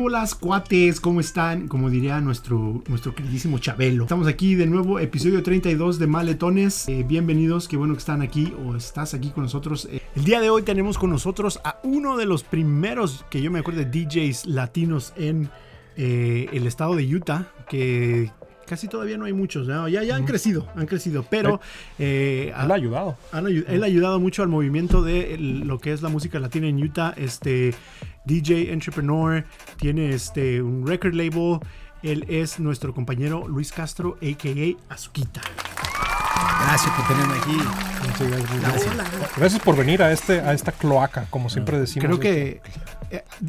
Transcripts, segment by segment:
¿Qué holas, cuates? ¿Cómo están? Como diría nuestro, nuestro queridísimo Chabelo. Estamos aquí de nuevo, episodio 32 de Maletones. Eh, bienvenidos, qué bueno que están aquí o estás aquí con nosotros. Eh, el día de hoy tenemos con nosotros a uno de los primeros que yo me acuerdo de DJs latinos en eh, el estado de Utah, que casi todavía no hay muchos, ¿no? ya, ya han crecido, han crecido, pero... Eh, él ha ayudado. Han, él ha ayudado mucho al movimiento de lo que es la música latina en Utah, este DJ, entrepreneur, tiene este, un record label, él es nuestro compañero Luis Castro, a.k.a. Azuquita. Gracias por tenerme aquí. Gracias. gracias. por venir a, este, a esta cloaca, como siempre decimos. Creo que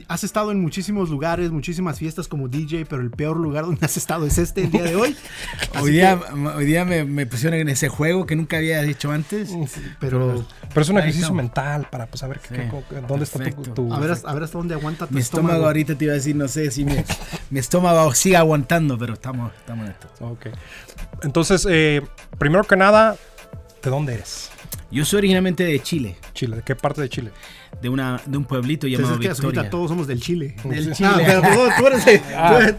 has estado en muchísimos lugares, muchísimas fiestas como DJ, pero el peor lugar donde has estado es este el día de hoy. hoy, día, hoy día me, pusieron en ese juego que nunca había dicho antes. pero, pero es un ejercicio mental para pues, saber dónde está tu, a, ver, a ver hasta dónde aguanta tu mi estómago. ahorita te iba a decir, no sé si mi, estómago sigue aguantando, pero estamos, estamos en esto. Ok. Entonces, eh, primero que nada, ¿de dónde eres? Yo soy originalmente de Chile. Chile, ¿de qué parte de Chile? De, una, de un pueblito llamado Entonces, Victoria. todos somos del Chile. Del Chile. Ah, pero tú eres ah,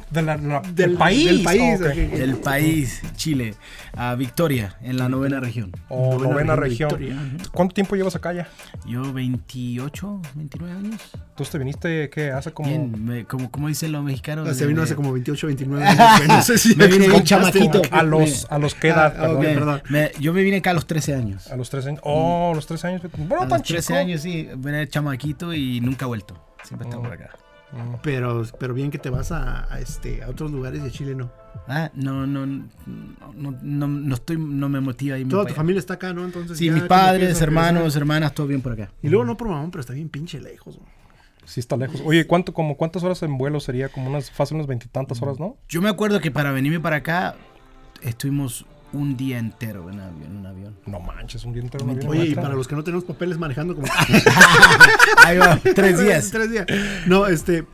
del, país. Del país, Del país, Chile. A Victoria, en la novena región. O novena, región. ¿Cuánto tiempo llevas acá ya? Yo 28, 29 años. ¿Tú te viniste, qué, hace como...? Bien, como, como dicen los mexicanos. Ah, se vino hace como 28, 29 años. no sé si me vine bien chamaquito. A los, a los qué edad, ah, perdón. yo me vine acá a los 13 años. A los 13 años. Oh, a los 13 años. Bueno, a tan los 13 años, sí. Chamaquito y nunca he vuelto. Siempre estamos por acá. Mm. Pero, pero bien que te vas a, este, a otros lugares de Chile, ¿no? Ah, no, no, no, no, no estoy, no me motiva ahí. Toda tu familia está acá, ¿no? Entonces. Sí, mis padres, hermanos, hermanas, todo bien por acá. Y luego no por mamón, pero está bien pinche lejos. Sí, está lejos. Oye, ¿cuánto, como, ¿cuántas horas en vuelo sería? Como unas, fácil unas veintitantas horas, ¿no? Yo me acuerdo que para venirme para acá estuvimos un día entero en, avión, un avión. No manches, un día entero en avión. Oye, y para los que no tenemos papeles manejando como... Ahí va, tres días. tres días. No, este...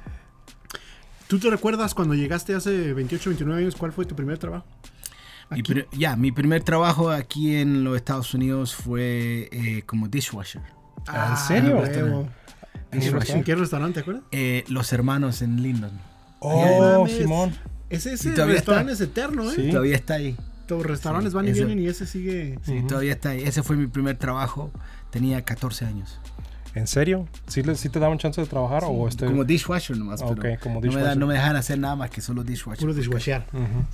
¿Tú te recuerdas cuando llegaste hace 28, 29 años? ¿Cuál fue tu primer trabajo? ya, mi primer trabajo aquí en los Estados Unidos fue eh, como dishwasher. Ah, ¿En serio? ¿En qué restaurante, te acuerdas? Eh, los hermanos en Linden. Oh, Simón. Ese, ese restaurante es eterno, ¿eh? Sí. Todavía está ahí. Los restaurantes van y vienen y ese sigue. Sí, todavía está ahí. Ese fue mi primer trabajo. Tenía 14 años. ¿En serio? ¿Sí, ¿Sí, te daban chance de trabajar? o este... Como dishwasher nomás. pero como dishwasher. No, me dejan hacer nada más que solo dishwasher. Puro dishwasher.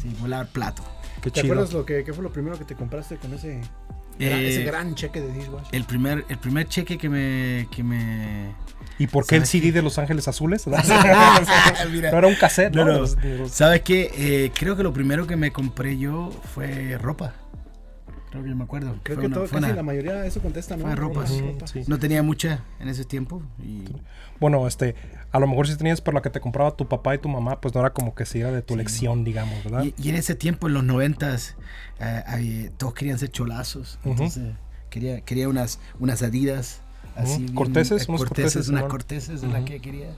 Sí, volar plato. Qué ¿Te acuerdas lo que, qué fue lo primero que te compraste con ese, ese eh, gran cheque de dishwasher? El primer, el primer cheque que me, que me ¿Y por qué el CD de Los Ángeles Azules? no era un cassette, ¿no? ¿Sabes qué? Eh, creo que lo primero que me compré yo fue ropa. Creo que me acuerdo. Creo que todo, casi la mayoría de eso contesta, ¿no? Fue ropa. No tenía mucha en ese tiempo. Bueno, este, a lo mejor si tenías por la que te compraba tu papá y tu mamá, pues no era como que si era de tu elección, digamos, ¿verdad? Y, en ese tiempo, en los noventas, eh, todos querían ser cholazos. Entonces, quería, quería unas, unas adidas Así corteses, unos corteses, unas corteses de la que quería.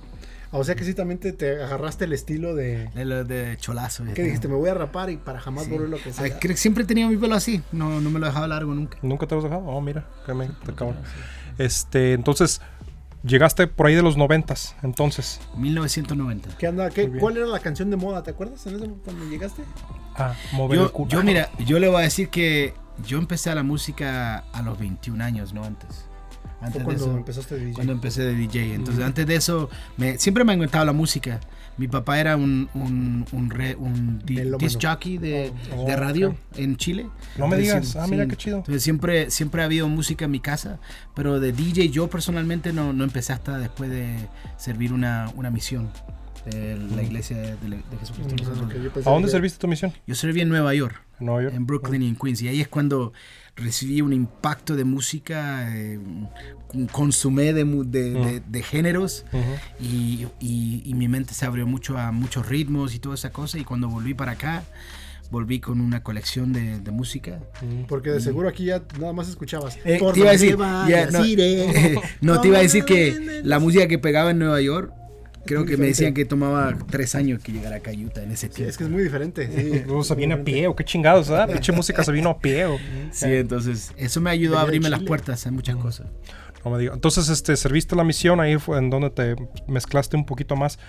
O sea que sí también te, agarraste el estilo de... De, de cholazo. ¿Qué dijiste? Me voy a rapar y para jamás volver lo que sea. Creo que siempre he tenido mi pelo así. No, no me lo dejaba largo nunca. ¿Nunca te lo has dejado? Oh, mira. Que me, te Este, entonces... Llegaste por ahí de los noventas, entonces. 1990. ¿Qué anda? ¿Qué, ¿Cuál era la canción de moda? ¿Te acuerdas en ese, cuando llegaste? Ah, mover yo, el culo. Yo, mira, yo le voy a decir que yo empecé a la música a los 21 años, no antes. Antes cuando de eso, empezaste de DJ. Cuando empecé de DJ. Entonces, antes de eso, me, siempre me ha encantado la música. Mi papá era un, un, un, un disc jockey de, oh, de radio en Chile. No me digas, ah, mira qué chido. Entonces, siempre, siempre ha habido música en mi casa, pero de DJ yo personalmente no, no empecé hasta después de servir una, una misión de la iglesia de, Jesucristo. ¿A dónde serviste tu misión? Yo serví en Nueva York. En Nueva York. En Brooklyn y en Queens. Y ahí es cuando recibí un impacto de música, eh, consumé de, de, de, géneros y, y, mi mente se abrió mucho a muchos ritmos y toda esa cosa. Y cuando volví para acá volví con una colección de, de música. Porque de seguro aquí ya nada más escuchabas. Eh, te iba a decir, no, te iba a decir que la música que pegaba en Nueva York Creo que me decían que tomaba tres años que llegara a Utah en ese tiempo. es que es muy diferente. Sí. se viene a pie, o qué chingados, ¿verdad? Pinche música se vino a pie. Sí, entonces eso me ayudó a abrirme las puertas a muchas cosas. No me digas. Entonces, este, serviste la misión, ahí fue en donde te mezclaste un poquito más.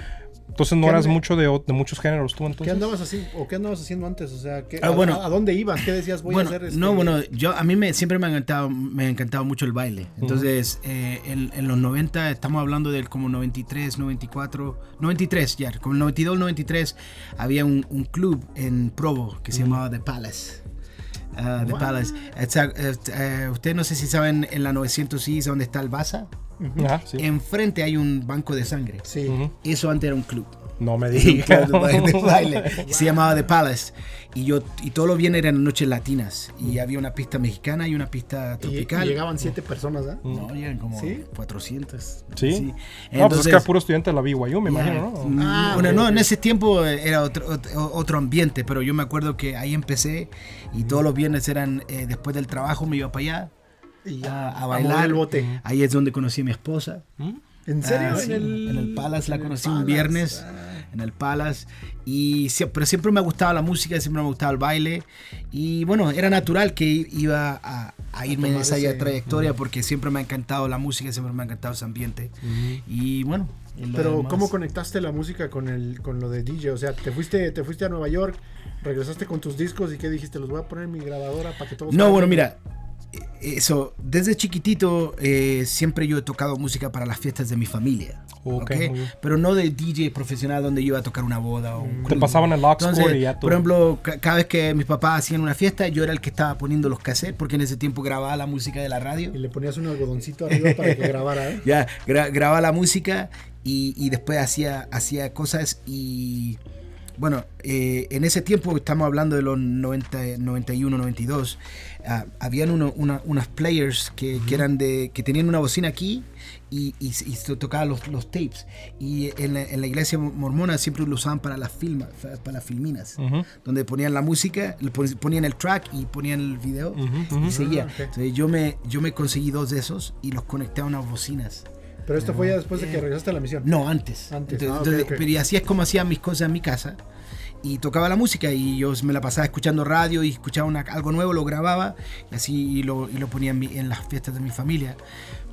Entonces no ¿Qué eras ande- mucho de, de muchos géneros tú ¿Qué entonces. andabas así o qué andabas haciendo antes? O sea, ¿qué- Ah, a, bueno. a- a dónde ibas? ¿Qué decías? Voy bueno, a hacer este- no, bueno, yo a mí me siempre me ha encantado, me ha encantado mucho el baile. Entonces, eh, en, en los 90 estamos hablando del como 93, 94, 93 ya, como el 92, 93 había un, un club en Provo que se llamaba The Palace. Ah, The Palace. Exa- eh, eh, Ustedes no sé si saben en la 900 East donde está el Baza. Ajá, sí. Enfrente hay un banco de sangre. Sí. Eso antes era un club. No me Y digas. de baile. Y Se llamaba The Palace. Y yo y todos los viernes eran noches latinas. Y había una pista mexicana y una pista Y, y tropical. llegaban siete personas, ¿ah? no, llegan como ¿Sí? 400. ¿Sí? No, pues es que era puro estudiante de la BYU, me imagino, ¿no? mm, Ah, bueno, no, en ese tiempo era otro, otro, otro ambiente, pero yo me acuerdo que ahí empecé y todos los viernes eran, eh, después del trabajo me iba para allá Y a, a mover bailar. el bote. Ahí es donde conocí a mi esposa. ¿En serio? Ah, sí, en el Palace la en conocí un Palace, viernes, ah. en el Palace. Y pero siempre me ha gustado la música, siempre me ha gustado el baile. Y bueno, era natural que iba a, a irme en esa ese- trayectoria porque siempre me ha encantado la música, siempre me ha encantado ese ambiente. Y bueno. y Pero demás- ¿cómo conectaste la música con el con lo de DJ? O sea, te fuiste te fuiste a Nueva York, regresaste con tus discos y qué dijiste, los voy a poner en mi grabadora para que todos No, bueno, mira. Eh, Eso, desde chiquitito eh, siempre yo he tocado música para las fiestas de mi familia. Ok, ¿ok? muy bien. Pero no de DJ profesional donde yo iba a tocar una boda o un Te pasaban el Entonces, y ya tú. por ejemplo, ca- cada vez que mis papás hacían una fiesta, yo era el que estaba poniendo los cassettes, porque en ese tiempo grababa la música de la radio. Y le ponías un algodoncito arriba para que grabara, ¿eh? Ya, gra- grababa la música y, y después hacía, hacía cosas y... Bueno, eh, en ese tiempo, estamos hablando de los 90, 91, 92, ah, habían uno- una- unas players que, que eran de, que tenían una bocina aquí y, y, y tocaban los, los tapes. Y en la, en la iglesia mormona siempre lo usaban para las, filma, para las filminas, donde ponían la música, ponían el track y ponían el video y seguía. Ah. Entonces yo me, yo me conseguí dos de esos y los conecté a unas bocinas. Pero esto fue ya después de que regresaste a la misión. No, antes. Antes, Entonces, ah. Pero y así es como hacía mis cosas en mi casa. Y tocaba la música y yo me la pasaba escuchando radio y escuchaba una- algo nuevo, lo grababa y así y lo, y lo ponía en, mi- en las fiestas de mi familia.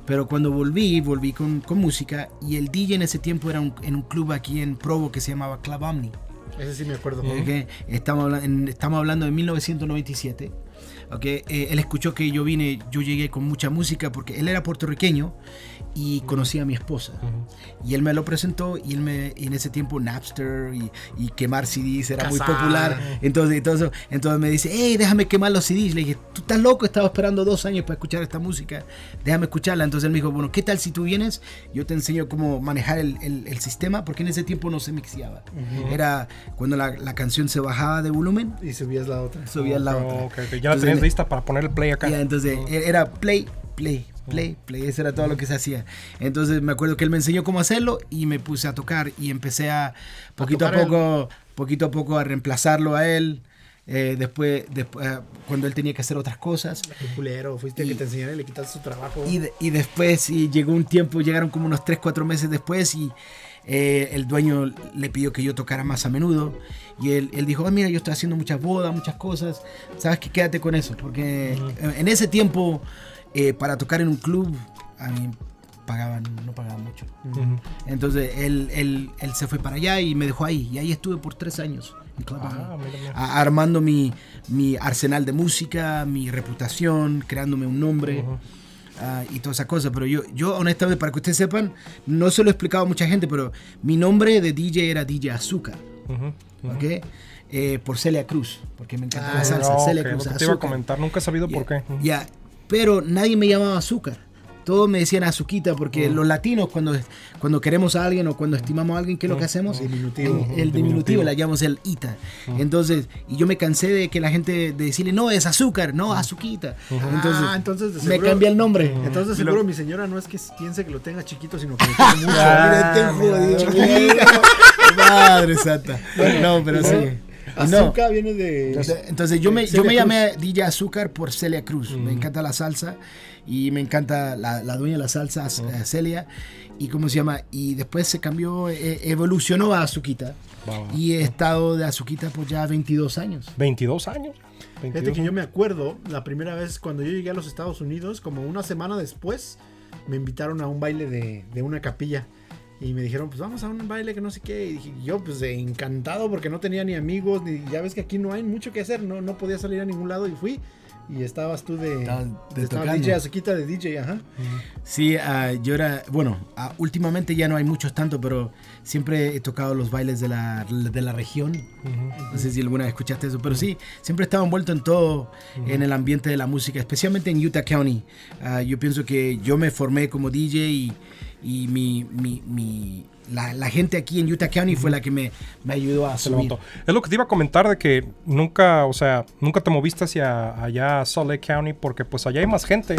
Pero cuando volví, volví con, con música y el DJ en ese tiempo era un- en un club aquí en Provo que se llamaba Club Omni. Ese sí me acuerdo. ¿ok? Estamos, habla- en- estamos hablando de 1997. ¿ok? Eh, él escuchó que yo vine, yo llegué con mucha música porque él era puertorriqueño y conocía a mi esposa. Y él me lo presentó y él me, y en ese tiempo Napster y, y quemar CDs era muy popular. Entonces, entonces, entonces me dice, hey, déjame quemar los CDs. Le dije, tú estás loco, estaba esperando dos años para escuchar esta música, déjame escucharla. Entonces él me dijo, bueno, ¿qué tal si tú vienes? Yo te enseño cómo manejar el, el- el sistema, porque en ese tiempo no se mixeaba. Era cuando la, la canción se bajaba de volumen, Y subías la otra. subía la Ok, otra. ok, ok. Ya la Entonces, tenías me- lista para poner el play acá. ya, entonces era play, play, play, play. Eso era todo lo que se hacía. Entonces me acuerdo que él me enseñó cómo hacerlo y me puse a tocar y empecé a poquito a, tocar poco, poquito a poco a reemplazarlo a él. Eh, después, después eh, cuando él tenía que hacer otras cosas. Qué culero, fuiste a Y- que te enseñara y le quitaste su trabajo. Y, de- y después y llegó un tiempo, llegaron como unos 3, 4 meses después y eh, el dueño le pidió que yo tocara más a menudo. Y él, él dijo, "Ah, mira, yo estoy haciendo muchas bodas, muchas cosas. ¿Sabes qué? Quédate con eso. Porque en- en ese tiempo, eh, para tocar en un club, a mí pagaban, no pagaban mucho. Ujú. Entonces él, él, él se fue para allá y me dejó ahí. Y ahí estuve por tres años. Ah, a- armando mi, mi arsenal de música, mi reputación, creándome un nombre. Ujú. ah, y toda esa cosa, pero yo, yo honestamente, para que ustedes sepan, no se lo he explicado a mucha gente, pero mi nombre de DJ era DJ Azúcar, Ujú, ujú. ¿ok? Eh, por Celia Cruz, porque me encanta Ah, la salsa, No, Celia ok, Cruz, lo que te iba a comentar, nunca he sabido por qué. Ya, pero nadie me llamaba azúcar. Todos me decían azuquita porque los latinos cuando, cuando queremos a alguien o cuando estimamos a alguien, ¿qué es lo que hacemos? Diminutivo. El, el Diminutivo. diminutivo, le llamamos el ita. Entonces, y yo me cansé de que la gente de decirle, no, es azúcar, no, azuquita. Entonces, ah, entonces me cambié el nombre. Entonces seguro mi señora no es que piense que lo tenga chiquito, sino que lo quiere mucho. Mira, te Ah, jodido. mira. Madre santa. no, pero sí. Y no. Azúcar viene de... Entonces, entonces yo me, yo me llamé DJ Azúcar por Celia Cruz. Me encanta la salsa y me encanta la, la dueña de la salsa, eh, Celia. Y cómo se llama. Y después se cambió, eh, evolucionó a Azuquita. Y he estado de Azuquita por ya 22 años. 22 años. Fíjate 22 que yo me acuerdo la primera vez cuando yo llegué a los Estados Unidos, como una semana después me invitaron a un baile de, de una capilla. Y me dijeron, pues vamos a un baile que no sé qué. Y dije, yo pues encantado porque no tenía ni amigos, ni ya ves que aquí no hay mucho que hacer, no, no podía salir a ningún lado y fui. Y estabas tú de, Estabas de estaba tocando. DJ, Azuquita de DJ, ajá. Sí, ah, yo era, bueno, ah, últimamente ya no hay muchos tanto, pero siempre he tocado los bailes de la, de la región. No sé si alguna vez escuchaste eso, pero sí, siempre he estado envuelto en todo, en el ambiente de la música, especialmente en Utah County. Ah, yo pienso que yo me formé como DJ y, y mi, mi, mi- la, la gente aquí en Utah County fue la que me, me ayudó a subir. Es lo que te iba a comentar de que nunca, o sea, nunca te moviste hacia allá a Salt Lake County porque pues allá hay más gente.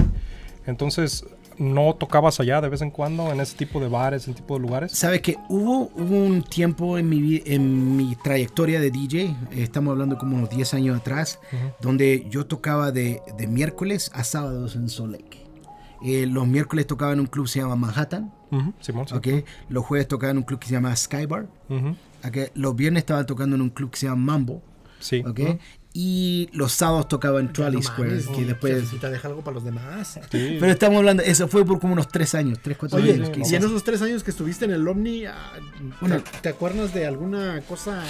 Entonces, ¿no tocabas allá de vez en cuando en ese tipo de bares, en tipo de lugares? Sabes que hubo, hubo un tiempo en mi, en mi trayectoria de DJ, estamos hablando como unos 10 años atrás, donde yo tocaba de, de miércoles a sábados en Salt Lake. Eh, los miércoles tocaba en un club que se llama Manhattan, Ujú, Simón, sí. ¿ok? los jueves tocaba en un club que se llama Skybar, Ujú, ¿ok? los viernes estaba tocando en un club que se llama Mambo, Sí. ¿ok? y los sábados tocaba en Trolley No Square, mames, que después... Jefecita, deja algo para los demás. Sí. Pero estamos hablando, eso fue por como unos 3 años, 3, 4 Oye, años y en eso. esos tres años que estuviste en el Omni, ah, Bueno. ¿te, te acuerdas de alguna cosa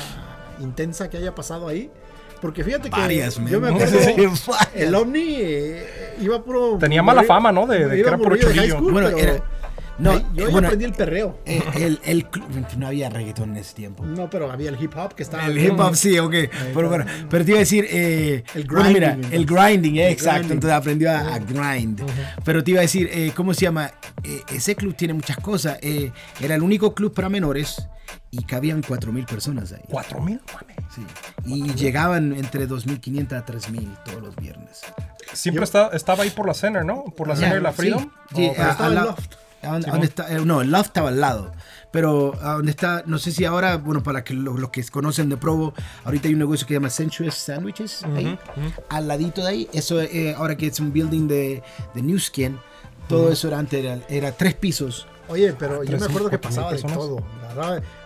intensa que haya pasado ahí? Porque fíjate que Varias, yo me acuerdo, Sí, el Omni eh, iba puro... Tenía mala fama, ¿no? De- de que era puro school, Bueno, pero era- no, yo eh, bueno, aprendí el perreo. Eh, el, el club, no había reggaetón en ese tiempo. No, pero había el hip hop que estaba... El hip hop sí, ok. Pero, bueno, pero te iba a decir, eh, El bueno, mira, grinding, el grinding, eh, El exacto. grinding. Entonces aprendió a, a grind. Pero te iba a decir, eh, ¿cómo se llama? Eh, ese club tiene muchas cosas. Eh, era el único club para menores y cabían 4.000 personas ahí. ¿Cuatro mil? Mames. Sí. Y llegaban entre 2.500 a 3.000 todos los viernes. Siempre Yo- está- estaba ahí por la Center, ¿no? Por la Ya, Center de la Freedom. sí, Oh, a- estaba el lado- Loft. a donde- Sí, donde está- eh, no, el Loft estaba al lado. Pero a donde está, no sé si ahora, bueno, para que lo- los que conocen de Provo, ahorita hay un negocio que se llama Sensuous Sandwiches, ahí, al ladito de ahí. Eso, eh, ahora que es un building de, de New Skin, todo eso era antes, era, era tres pisos. Oye, pero yo Tres, me acuerdo que pasaba de todo.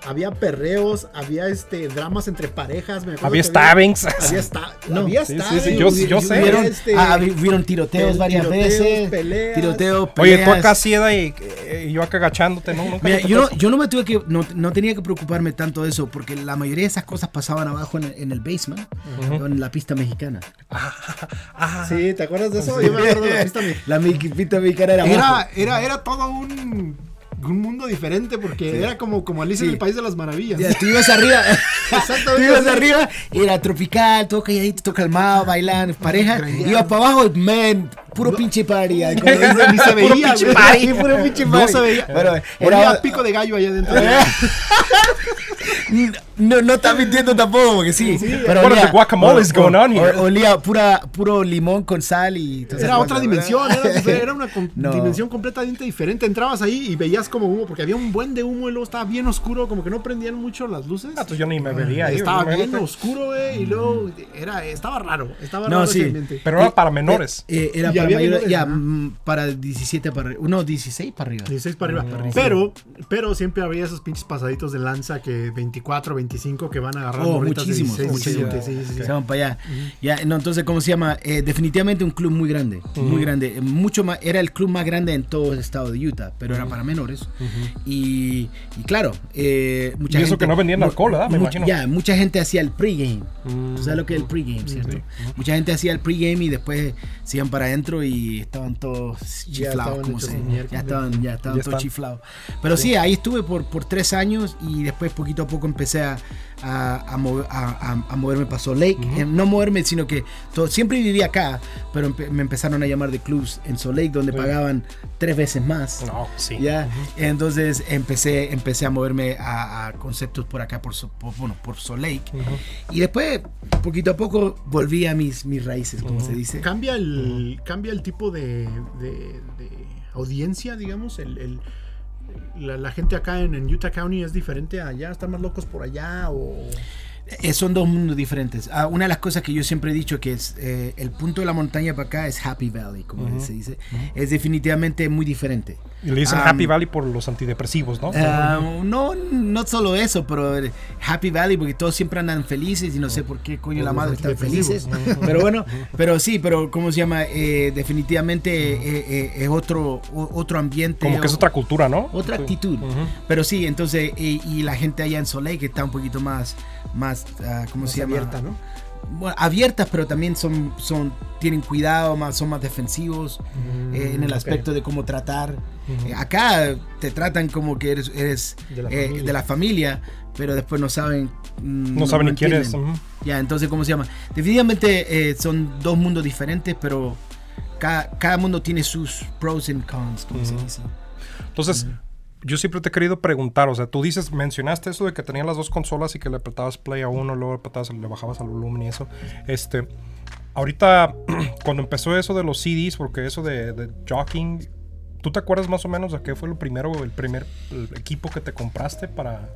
Había perreos, había este dramas entre parejas. Me Había stabbings. Había, sta- No, había sí, sí, stabbings, sí, yo- sé. Hubieron, este, ah, hubieron tiroteos varias tiroteos, veces. peleas. Tiroteos, Oye, tú acá cieda y, eh, y yo acá agachándote, ¿no? Nunca Mira, yo, no, yo no me tuve que, no, no tenía que preocuparme tanto de eso, porque la mayoría de esas cosas pasaban abajo en el, en el basement, en la pista mexicana. Ah, Sí, ¿te acuerdas de eso? Yo me acuerdo de la pista. me- La pista mexicana era abajo. Era, era, era todo un, un mundo diferente porque era como, como Alicia en Sí. el País de las Maravillas. Ya, tú ibas arriba. Exactamente tú ibas así. arriba, era tropical, todo calladito, todo calmado, bailando, pareja. Iba para abajo, man, puro pinche party. ay, como Ni se- se puro veía, pinche party, puro pinche No party. se veía. Pero Olía era, a pico de gallo allá adentro. no, no está mintiendo tampoco, porque sí. pero What is the guacamole is going on here? Olía pura, puro limón con sal y... Era otra dimensión, era, era una No. dimensión completamente diferente. Entrabas ahí y veías como humo, porque había un buen de humo y luego estaba bien oscuro, como que no prendían mucho las luces. Ah, pues yo ni me vería ahí. estaba bien oscuro, güey, y luego era, estaba raro, estaba No, raro sí. Pero era para menores. Eh, era Y para había mayor- menores, ya, ajá. mm, para 17 para arriba. No, 16 para arriba. 16 para arriba. Mm, pero, pero siempre había esos pinches pasaditos de lanza que 24, 25 que van a agarrar Oh, morritas de muchísimos, 16, muchísimos. 17, sí, sí, sí. Se van para allá. Ya, no, entonces, ¿cómo se llama? Eh, definitivamente un club muy grande. Muy grande. Eh, Mucho más, era el club más grande en todo el estado de Utah, pero era para menores. Y, y claro, eh, mucha Y eso gente. que no vendían alcohol, ¿verdad? Me mucha- imagino. Ya, mucha gente hacía el pregame. Mm. ¿Tú sabes lo que es el pregame, cierto? sí. Mucha gente hacía el pregame y después se iban para adentro y estaban todos chiflados. como se, ya estaban, ya estaban Ya todos están. chiflados. Pero sí, ahí estuve por, por tres años y después poquito a poco empecé a, a, a mover- a- a- a moverme para Salt Lake. Eh, no moverme, sino que todo, siempre viví acá, pero empe- me empezaron a llamar de clubs en Salt Lake donde Sí. pagaban tres veces más. No, sí. Ya, entonces empecé, empecé a moverme a, a conceptos por acá, por, por- bueno, por Salt Lake. Y después, poquito a poco, volví a mis, mis raíces, como se dice. Cambia el, cambia el tipo de, de- de audiencia, digamos. El, el- la, gente acá en, en Utah County es diferente allá, están más locos por allá o... Eh, son dos mundos diferentes. Ah, una de las cosas que yo siempre he dicho que es eh, el punto de la montaña para acá es Happy Valley, como se dice. Es definitivamente muy diferente. Y le dicen Um, Happy Valley por los antidepresivos, ¿no? Ah, no, no solo eso, pero el Happy Valley, porque todos siempre andan felices y no sé por qué coño Por la madre están felices. Pero bueno, pero sí, pero ¿cómo se llama? Eh, definitivamente eh, eh, es otro, otro ambiente. Como que es otra cultura, ¿no? otra actitud. Ujú. Pero sí, entonces, y, y la gente allá en Soleil que está un poquito más, más ah, ¿cómo Más se llama? abierta, ¿no? Bueno, abiertas, pero también son, son, tienen cuidado, más, son más defensivos eh, en el aspecto de cómo tratar. Eh, acá te tratan como que eres, eres De la eh, familia. de la familia, pero después no saben. mm, No saben ni quién es. entienden. ujú. Ya, entonces, ¿cómo se llama? Definitivamente eh, son dos mundos diferentes, pero cada, cada mundo tiene sus pros and cons, como se dice. Entonces, yo siempre te he querido preguntar, o sea, tú dices, mencionaste eso de que tenían las dos consolas y que le apretabas play a uno, luego le, apretabas- le bajabas al volumen y eso. Este, ahorita, cuando empezó eso de los CDs, porque eso de, de jockeying, ¿tú te acuerdas más o menos de qué fue lo primero, el primer equipo que te compraste para...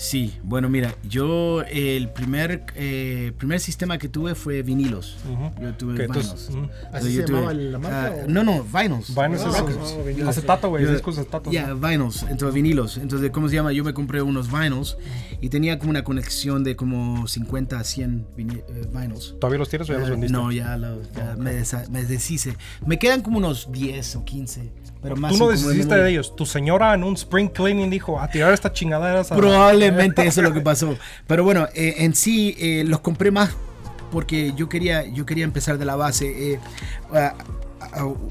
Sí, bueno, mira, yo el primer, eh, primer sistema que tuve fue vinilos. Ujú. Yo tuve vinyls. entonces, ujú. ¿Así Yo se tuve- llamaba la marca? o- no, no, vinyls. Vinyls es- ok. Oh, vinilos. acetato, güey, discos acetato. Ya, vinyls, entonces vinilos. Entonces, ¿cómo se llama? Yo me compré unos vinyls y tenía como una conexión de como 50 a 100 vini- eh, vinyls. ¿Todavía los tienes o ya los Eh, vendiste? No, ya, los- ya me, desa- me deshice. Me quedan como unos 10 o 15. Pero más Tú no memoria. de ellos. Tu señora en un spring cleaning dijo, a tirar esta chingadera. a- Probablemente eso es lo que pasó. Pero bueno, eh, en sí eh, los compré más porque yo quería, yo quería empezar de la base. eh, ah,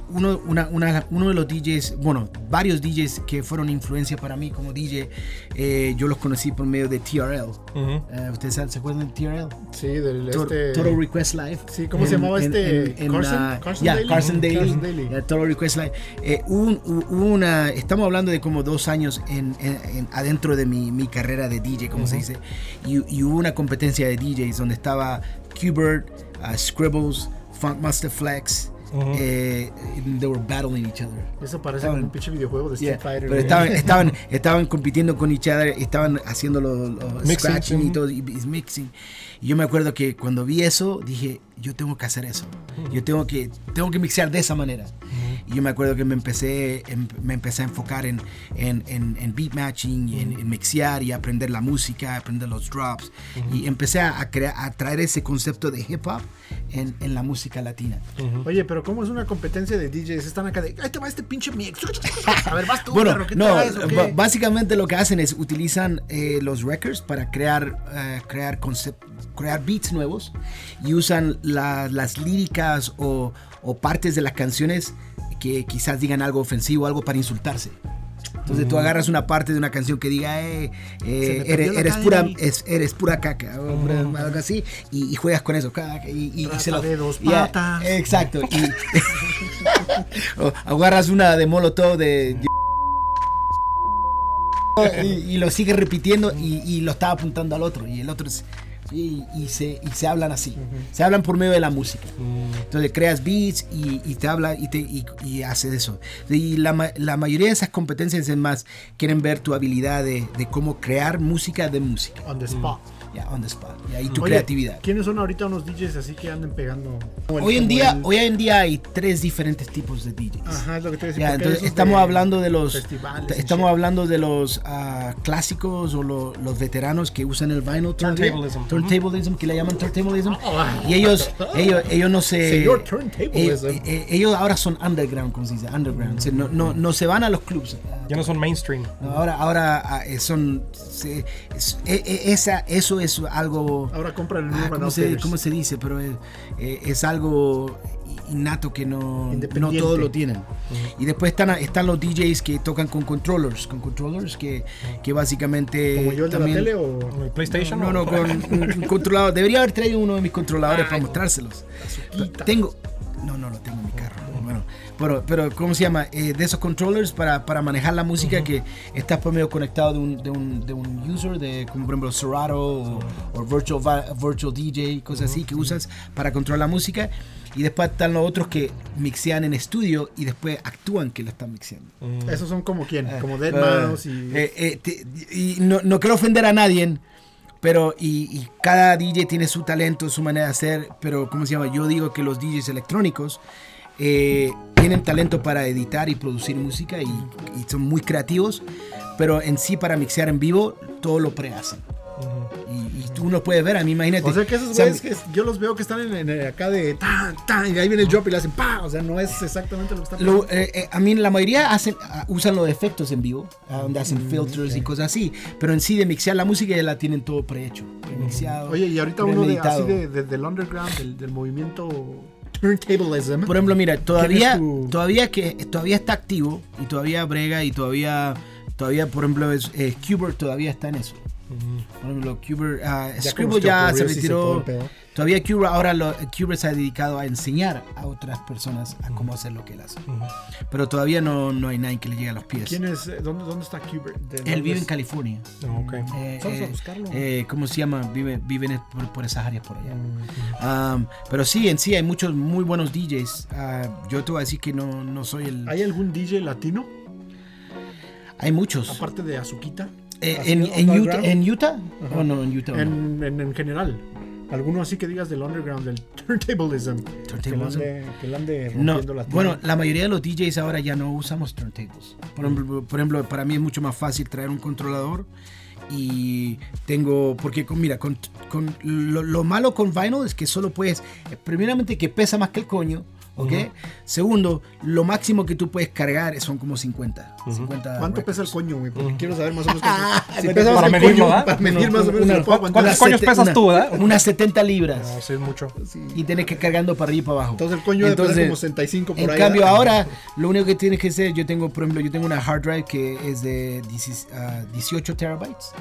uno, una- una- uno de los DJs, bueno, varios DJs que fueron influencia para mí como DJ, eh, yo los conocí por medio de TRL. Ujú. Eh, ¿Ustedes saben- se acuerdan de TRL? Sí, del To- este... Total Request Live. Sí, ¿cómo se llamaba este? Carson- la- Carson Daly. Carson Ujú, Daly. Carson Daly. ya, Total Request Live. Eh, hubo un- una, estamos hablando de como dos años en, en- en- adentro de mi, mi carrera de DJ, como se dice. Y, y hubo una competencia de DJs donde estaba Qbert, uh, Scribbles, Funkmaster Flex. Ujú. eh, and they were battling each other. Eso parece Estaban- un pinche videojuego de Yeah, Street Fighter. pero estaban, estaban, estaban compitiendo con each other, estaban haciendo los, los Mixing, scratching y todo, y, y mixing. Y yo me acuerdo que cuando vi eso, dije, yo tengo que hacer eso. Yo tengo que, tengo que mixear de esa manera. Y yo me acuerdo que me empecé, em- me empecé a enfocar en, en, en, en beat matching, y en, en mixear y aprender la música, aprender los drops. Y empecé a, a crear, a traer ese concepto de hip hop en, en la música latina. Oye, pero ¿cómo es una competencia de DJs? Están acá de, ahí te va este pinche mix. A ver, vas tú, Bueno, perro, ¿qué no, traes, o qué? ba- básicamente lo que hacen es utilizan eh, los records para crear, eh, crear, crear beats nuevos y usan la- las líricas o, o partes de las canciones que quizás digan algo ofensivo, algo para insultarse. Entonces tú agarras una parte de una canción que diga, eh, eh, eres, pura, es- eres pura caca, o pura- algo así, y, y juegas con eso. caca, Y, y- se lo- de dos ya, patas. exacto. Y, o agarras una de Molotov de y, y lo sigue repitiendo y, y lo está apuntando al otro y el otro es- y, y se, y se hablan así. Se hablan por medio de la música. Entonces creas beats y, y te habla y te y, haces eso. Y la, la mayoría de esas competencias es más quieren ver tu habilidad de, de cómo crear música de música. On the spot. Ya on the spot y tu Oye, creatividad ¿Quiénes son ahorita unos DJs así que anden pegando? Como el- hoy en día el- hoy en día hay tres diferentes tipos de DJs Ajá, es lo que te decía. Entonces estamos de hablando de los festivales estamos shit. hablando de los ah, clásicos o lo- los veteranos que usan el vinyl. Turntablism. Turntablism, que le llaman turntablism Oh. y ellos ellos ellos no se Señor turntablism. ellos, eh, ellos ahora son underground como se dice underground O sea, no, no, no se van a los clubs Ya no son mainstream. No, ahora ahora ah, eh, son se- es- eh, eh, esa eso es algo Ahora compran en Ah, ¿cómo, se, cómo se dice? Pero es, eh, es algo innato que no, no todos lo tienen. Y después están, están los DJs que tocan con controllers, con controllers que, que básicamente... ¿Como yo el de la tele o...? ¿El PlayStation? No, no, con un, un controlador. Debería haber traído uno de mis controladores para mostrárselos. Tengo... No, no lo tengo en mi carro. Bueno, pero, pero ¿cómo se llama? Eh, de esos controllers para, para manejar la música que estás por medio conectado de un, de un, de un user, de como por ejemplo Serato o, o Virtual, Virtual DJ, cosas así que usas para controlar la música. Y después están los otros que mixean en estudio y después actúan que lo están mixeando. Mm. Esos son como quién? Como Dead Eh, Mouse y... eh, eh, te- y no, no quiero ofender a nadie, pero y, cada DJ tiene su talento, su manera de hacer, pero ¿cómo se llama? Yo digo que los DJs electrónicos eh, tienen talento para editar y producir música y, y son muy creativos, pero en sí para mixear en vivo todo lo prehacen. Y, y tú no puedes ver, a mí imagínate. O sea que esos o sea, güeyes que yo los veo que están en, en- acá de tan, tan, y ahí viene el drop y le hacen pa. O sea, no es exactamente lo que están Lo- eh, eh, a mí la mayoría hacen, ah, usan los efectos en vivo, donde hacen Mm, filters y cosas así, pero en sí de mixear la música ya la tienen todo prehecho, premixeado. Oye, y ahorita uno de, así de, de- del underground, del, del movimiento turntablism. Por ejemplo, mira, todavía, tu- todavía que todavía está activo y todavía brega y todavía, todavía por ejemplo, es, eh, Qbert todavía está en eso. Por ejemplo, ah, Ya Scribble ya se retiró. Todavía Qbert, ahora lo, se ha dedicado a enseñar a otras personas a cómo hacer lo que él hace. Pero todavía no, no hay nadie que le llegue a los pies. ¿Quién es? eh, ¿Dónde, dónde está Qbert? ¿De Él vive en? California. Eh, Vamos a eh, buscarlo. eh, ¿Cómo se llama? Vive, vive en- por, por esas áreas por allá. Mm. Um, pero sí, en sí hay muchos muy buenos DJs. Ah, yo te voy a decir que no, no soy el... ¿Hay algún DJ latino? Hay muchos. Aparte de Azuquita. Eh, en, en Utah. ¿En Utah? ¿O no? En Utah. no. En, en, en general. Alguno así que digas del underground, del turntablism. Turntablism. que le ande No, las bueno, la mayoría de los DJs ahora ya no usamos turntables. Por ejemplo, por ejemplo, para mí es mucho más fácil traer un controlador y tengo, porque con, mira, con, con lo, lo malo con vinyl es que solo puedes, eh, primeramente que pesa más que el coño, ¿ok? Segundo, lo máximo que tú puedes cargar son como 50. 50 ¿Cuánto pesa el coño, güey? Porque quiero saber más o menos cuánto. si para medirlo, coño, ¿verdad? Para medir más o menos. Una-. ¿Cuántos coños pesas una- tú, verdad? Unas 70 libras. No, sí es mucho. Y tienes que ir cargando para arriba y para abajo. Entonces el coño debe pesar como 65 por en ahí, cambio, ¿verdad? ahora lo único que tienes que hacer, yo tengo, por ejemplo, yo tengo una hard drive que es de 10 ah, 18 terabytes.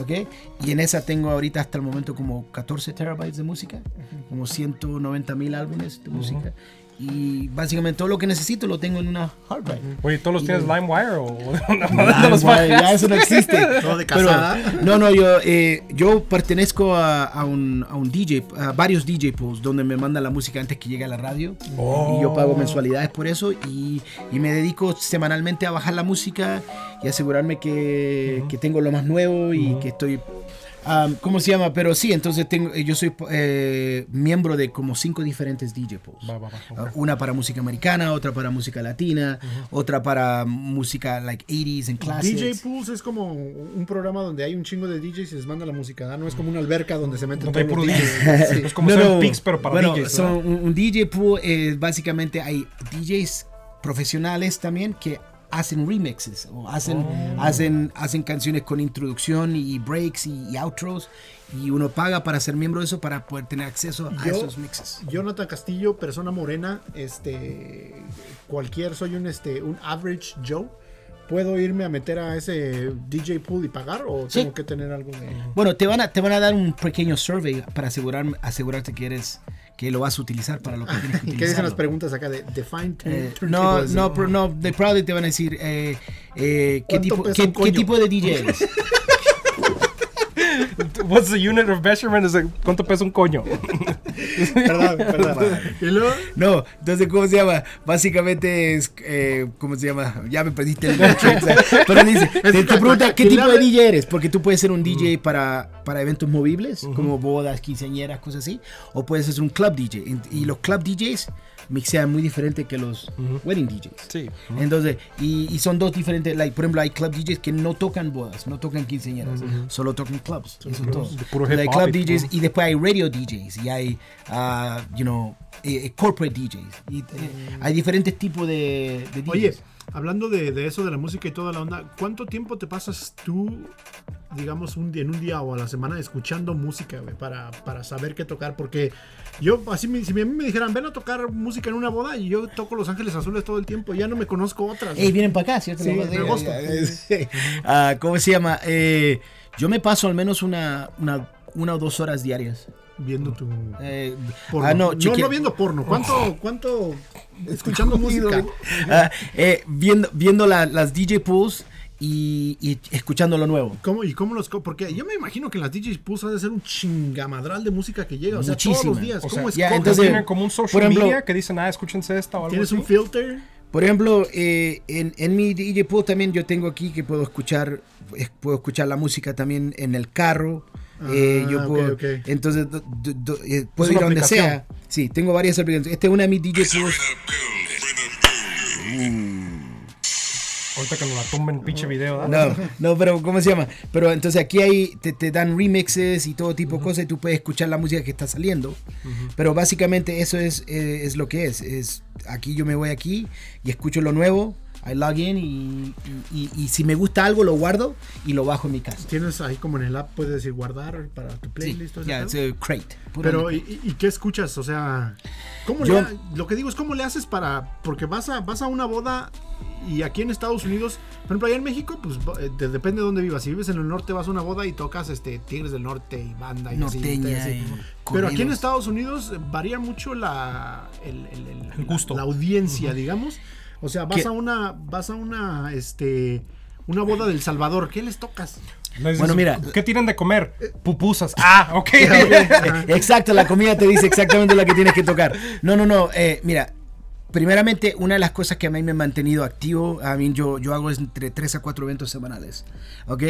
¿ok? Y en esa tengo ahorita hasta el momento como 14 terabytes de música, como 190 mil álbumes de música. Y básicamente todo lo que necesito lo tengo en una hard drive. Oye, ¿todos los tienes LimeWire o de dónde los bueno, bajas? ya eso no existe. Todo de Pero, casada. no, no, yo, eh, yo pertenezco a, a un, a un DJ, a varios DJ pools donde me mandan la música antes que llegue a la radio. Y yo pago mensualidades por eso y, y me dedico semanalmente a bajar la música y asegurarme que, que tengo lo más nuevo y que estoy... ah, ¿Cómo se llama? Pero sí, entonces tengo, yo soy eh, miembro de como cinco diferentes DJ pools. Va, va, va, Ah, ok. Una para música americana, otra para música latina, otra para música like 80s and classics. DJ Pools es como un programa donde hay un chingo de DJs y les manda la música, ¿verdad? No es como una alberca donde se meten hay todos los puro DJs. Sí. Es como ser Pix, pero para bueno, DJs. son un, un DJ pool eh, básicamente hay DJs profesionales también que hacen remixes o hacen, Oh. hacen, hacen canciones con introducción y breaks y, y outros y uno paga para ser miembro de eso para poder tener acceso a Yo- esos mixes. Jonathan Castillo, persona morena, este cualquier soy un este un average Joe. ¿Puedo irme a meter a ese DJ pool y pagar o Sí. tengo que tener algo de Bueno, te van a, te van a dar un pequeño survey para asegurar, asegurarte que eres que lo vas a utilizar para lo que tienes que ¿Y qué dicen las preguntas acá de define Eh, no, no, pero no, de probably te van a decir eh, eh, ¿qué, ¿Cuánto tipo, qué, qué tipo de DJ eres. What's the unit of measurement? Es de- ¿Cuánto pesa un coño? Perdón, perdón. y luego No, entonces, ¿cómo se llama? Básicamente es, eh, ¿cómo se llama? Ya me perdiste el. Pero dice, te, te pregunta qué tipo de DJ eres, porque tú puedes ser un DJ para, para eventos movibles, como bodas, quinceañeras, cosas así, o puedes ser un club DJ. Y los club DJs mixean muy diferente que los wedding DJs. Sí. Entonces, y, y son dos diferentes, like, por ejemplo, hay club DJs que no tocan bodas, no tocan quinceañeras, solo tocan clubs. Eso es todo. puro Hay hip hop club y- DJs y después hay radio DJs y hay, ah, you know, eh, eh, corporate DJs. Y, eh, hay diferentes tipos de, de DJs. Oye, hablando de, de eso, de la música y toda la onda, ¿cuánto tiempo te pasas tú, digamos, un día, en un día o a la semana escuchando música, güey, para, para saber qué tocar? Porque yo, así, me- si a mí me dijeran, ven a tocar música en una boda y yo toco Los Ángeles Azules todo el tiempo, ya no me conozco otras. Ey, vienen para acá, ¿cierto? Sí, en agosto. Ah, ¿Cómo se llama? Eh, yo me paso al menos una, una, una o dos horas diarias. Viendo tu... Eh, Porno. ah, no, no, no, viendo porno. ¿Cuánto, cuánto escuchando música? Ah, eh, viendo viendo la- las DJ pools y, y escuchando lo nuevo. ¿Cómo, ¿Y cómo los.? Porque yo me imagino que en las DJs Pulse ha de ser un chingamadral de música que llega. O sea, todos los Muchísima. días. O ¿Cómo sea, ya, entonces- tienen como un social por ejemplo- media que dicen, ah, escúchense esta o algo ¿Tienes así. un filter? Por ejemplo, eh, en, en mi DJ pool también yo tengo aquí que puedo escuchar, eh, puedo escuchar la música también en el carro, Eh, yo Ah, puedo, ok. Entonces, do- do- do- eh, puedo ir a donde sea. Sí, tengo varias aplicaciones. Este es una de mis DJ. Ahorita que nos la tumben pinche video. ¿verdad? No, no, pero ¿cómo se llama? Pero entonces aquí hay, te, te dan remixes y todo tipo de cosas y tú puedes escuchar la música que está saliendo. Pero básicamente eso es, eh, es lo que es. es. Aquí yo me voy aquí y escucho lo nuevo, I log in y, y- y- y si me gusta algo lo guardo y lo bajo en mi casa. Tienes ahí como en el app, puedes decir guardar para tu Sí, playlist. ese ya, eh, crate. Pero, ¿y, qué escuchas? O sea, ¿cómo Yo- le ha- lo que digo es, ¿cómo le haces para...? Porque vas a, vas a una boda y aquí en Estados Unidos, por ejemplo, allá en México, pues eh, de- depende de dónde vivas. Si vives en el norte, vas a una boda y tocas este Tigres del Norte y banda y así, Norteña y así. y Pero aquí en. Estados Unidos eh, varía mucho la, el, el- el- El gusto. la audiencia, digamos. O sea, vas ¿Qué? a una, vas a una, este, una boda del Salvador. ¿Qué les tocas? Les dices, Bueno, mira. ¿Qué tienen de comer? Pupusas. Ah, ok. Exacto, la comida te dice exactamente lo que tienes que tocar. No, no, no. eh, mira, primeramente, una de las cosas que a mí me ha mantenido activo, a mí yo, yo hago es entre 3 a 4 eventos semanales. ¿Ok?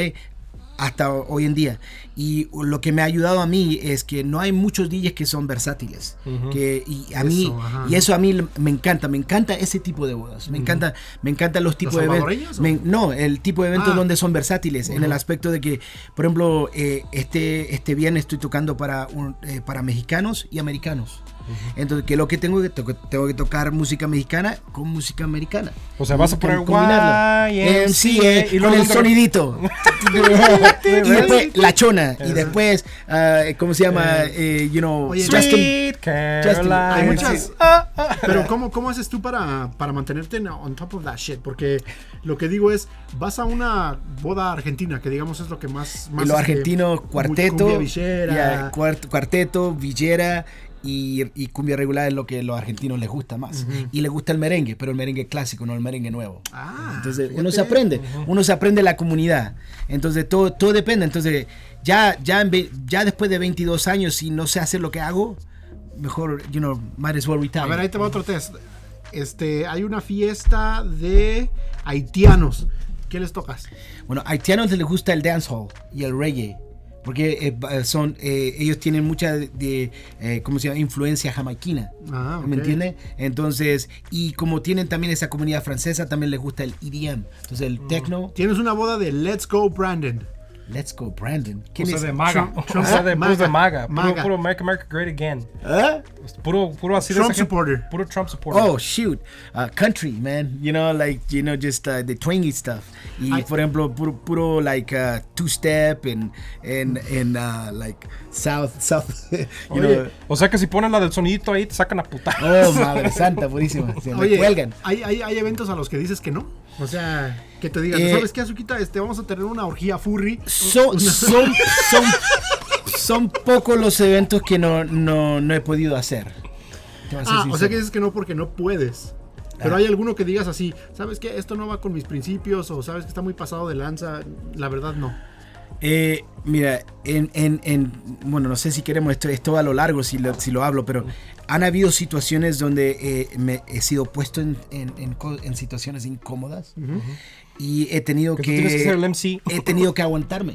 Hasta hoy en día. Y lo que me ha ayudado a mí es que no hay muchos DJs que son versátiles. que, y a mí, Eso, y eso a mí me encanta, me encanta ese tipo de bodas. Me encanta, me encantan los tipos de eventos. no, el tipo de eventos Ah. donde son versátiles, en el aspecto de que, por ejemplo, eh, este, este viernes estoy tocando para, un- eh, para mexicanos y americanos. Entonces, ¿qué es lo que tengo que tocar? Tengo que tocar música mexicana con música americana. O sea, vas a poner combinarlo. YMCA, y con el sonidito. y después la chona. Y después, ah, ¿cómo se llama? Eh, you know, Justin-. Hay muchas. Sí. Pero ¿cómo, ¿cómo haces tú para, para mantenerte en- on top of that shit? Porque lo que digo es, vas a una boda argentina, que digamos es lo que más... más y los este, argentinos, cu- cuarteto, villera. cuarteto, villera y, y cumbia regular es lo que a los argentinos les gusta más. Y les gusta el merengue, pero el merengue clásico, no el merengue nuevo. Ah, Entonces uno se aprende, uno se aprende la comunidad. Entonces todo, todo depende. Entonces ya, ya, en ve- ya después de 22 años, si no sé hacer lo que hago, mejor, you know, might as well retire. A ver, ahí te va otro test. Este, hay una fiesta de haitianos. ¿Qué les tocas? Bueno, a haitianos les gusta el dancehall y el reggae. Porque eh, son, eh, ellos tienen mucha de, eh, ¿cómo se llama? Influencia jamaiquina. Ah. ¿Me entiendes? Entonces, y como tienen también esa comunidad francesa, también les gusta el EDM. Entonces, el techno. Tienes una boda de Let's Go Brandon. Let's go, Brandon. ¿Quién sea, es? de maga. Trump- Trump- sea, de, puros de maga. maga. Puro, Maga. puro Make America Great Again. ¿Ah? Puro, puro así Trump de gente- supporter. Puro Trump supporter. Oh shoot, uh, country man, you know, like you know, just uh, the twangy stuff. Y I- por ejemplo, puro, puro like uh, two step and and and uh, like south south, you Oye, know. O sea que si ponen la del sonidito ahí, te sacan a puta. Oh madre santa, buenísima. Se me Oye, cuelgan. ¿hay, hay, hay eventos a los que dices que no. O sea, que te digan, Eh, ¿sabes qué, Azuquita? Este, vamos a tener una orgía furry. Son, son, son, son pocos los eventos que no, no, no he podido hacer. Ah, o sea que dices que no porque no puedes. Pero Ah. hay alguno que digas así, ¿sabes qué? Esto no va con mis principios o sabes que está muy pasado de lanza. La verdad, no. Eh, mira, en, en, en- bueno, no sé si queremos esto, esto a lo largo, si lo, si lo hablo, pero han habido situaciones donde eh, me he sido puesto en, en- situaciones incómodas y he tenido Que que, tú tienes que ser el MC. he tenido que aguantarme,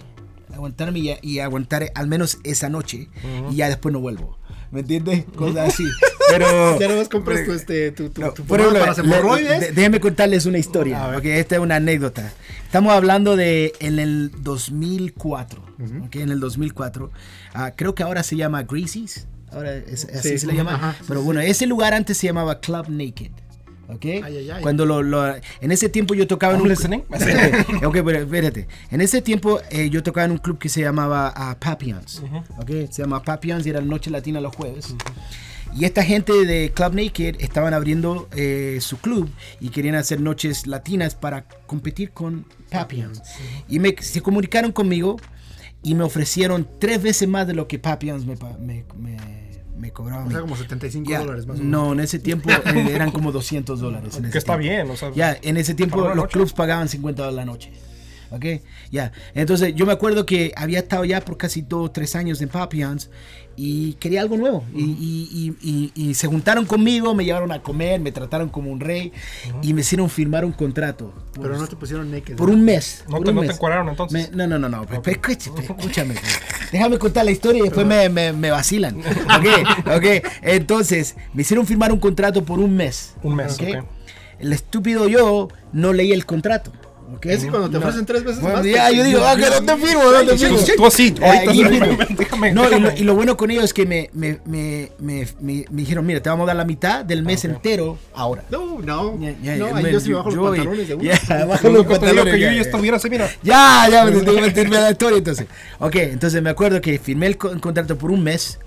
aguantarme y, y aguantar al menos esa noche y ya después no vuelvo. ¿Me entiendes? Cosas así. Pero Ya nomás compras tu, este, tu, tu, no, tu por pomada ejemplo, para le- déjenme contarles una historia, porque esta es una anécdota. Estamos hablando de en el 2004, ¿ok? En el 2004. Ah, creo que ahora se llama Greasy's, ahora es- así Sí, se le llama. ajá, Pero bueno, ese lugar antes se llamaba Club Naked. ¿Ok? Ay, ay, ay. Cuando lo, lo- en ese tiempo yo tocaba en un listening. Ok, pero espérate. En ese tiempo eh, yo tocaba en un club que se llamaba ah, Papillons. ¿ok? Se llama Papillons y era Noche Latina los jueves. Y esta gente de Club Naked estaban abriendo eh, su club y querían hacer noches latinas para competir con Papillons. Y me, se comunicaron conmigo y me ofrecieron tres veces más de lo que Papillons me, me, me, me cobraban. O sea, como 75 Ya, dólares más o menos. no, en ese tiempo eh, eran como 200 dólares. en ese Que está tiempo. bien, o sea. Ya, en ese tiempo los noche. clubs pagaban 50 dólares la noche. ¿Ok? Ya. Entonces yo me acuerdo que había estado ya por casi dos, tres años en Papillons y quería algo nuevo. Y, y- y- y- y se juntaron conmigo, me llevaron a comer, me trataron como un rey y me hicieron firmar un contrato. Por, Pero no te pusieron naked. por un mes. No por te- un no te mes. encuadraron, entonces. Me- no, no, no, no. pues, escúchame, escúchame, déjame contar la historia y después me, me, me vacilan. Ok, ok. Entonces, me hicieron firmar un contrato por un mes. Un mes, ¿ok? ok. El estúpido yo no leí el contrato. ¿Ok? Es que cuando te No. ofrecen tres veces Bueno, más. ya, te- yo digo, ah, que no te firmo, no te firmo. Tú, así, ahorita Ah, y- déjame, déjame, No, y lo, déjame. y lo bueno con ellos es que me, me, me, me, me- me dijeron, mira, te vamos a dar la mitad del mes entero ahora. No, no. Ya, ya, no, ya, ahí yo sí bajo los pantalones de uno. Ya, bajo los pantalones. que yo ya, ya ya. estuviera así, mira. Ya, ya, me tengo que meterme a la historia entonces. Ok, entonces me acuerdo que firmé el co- contrato por un mes.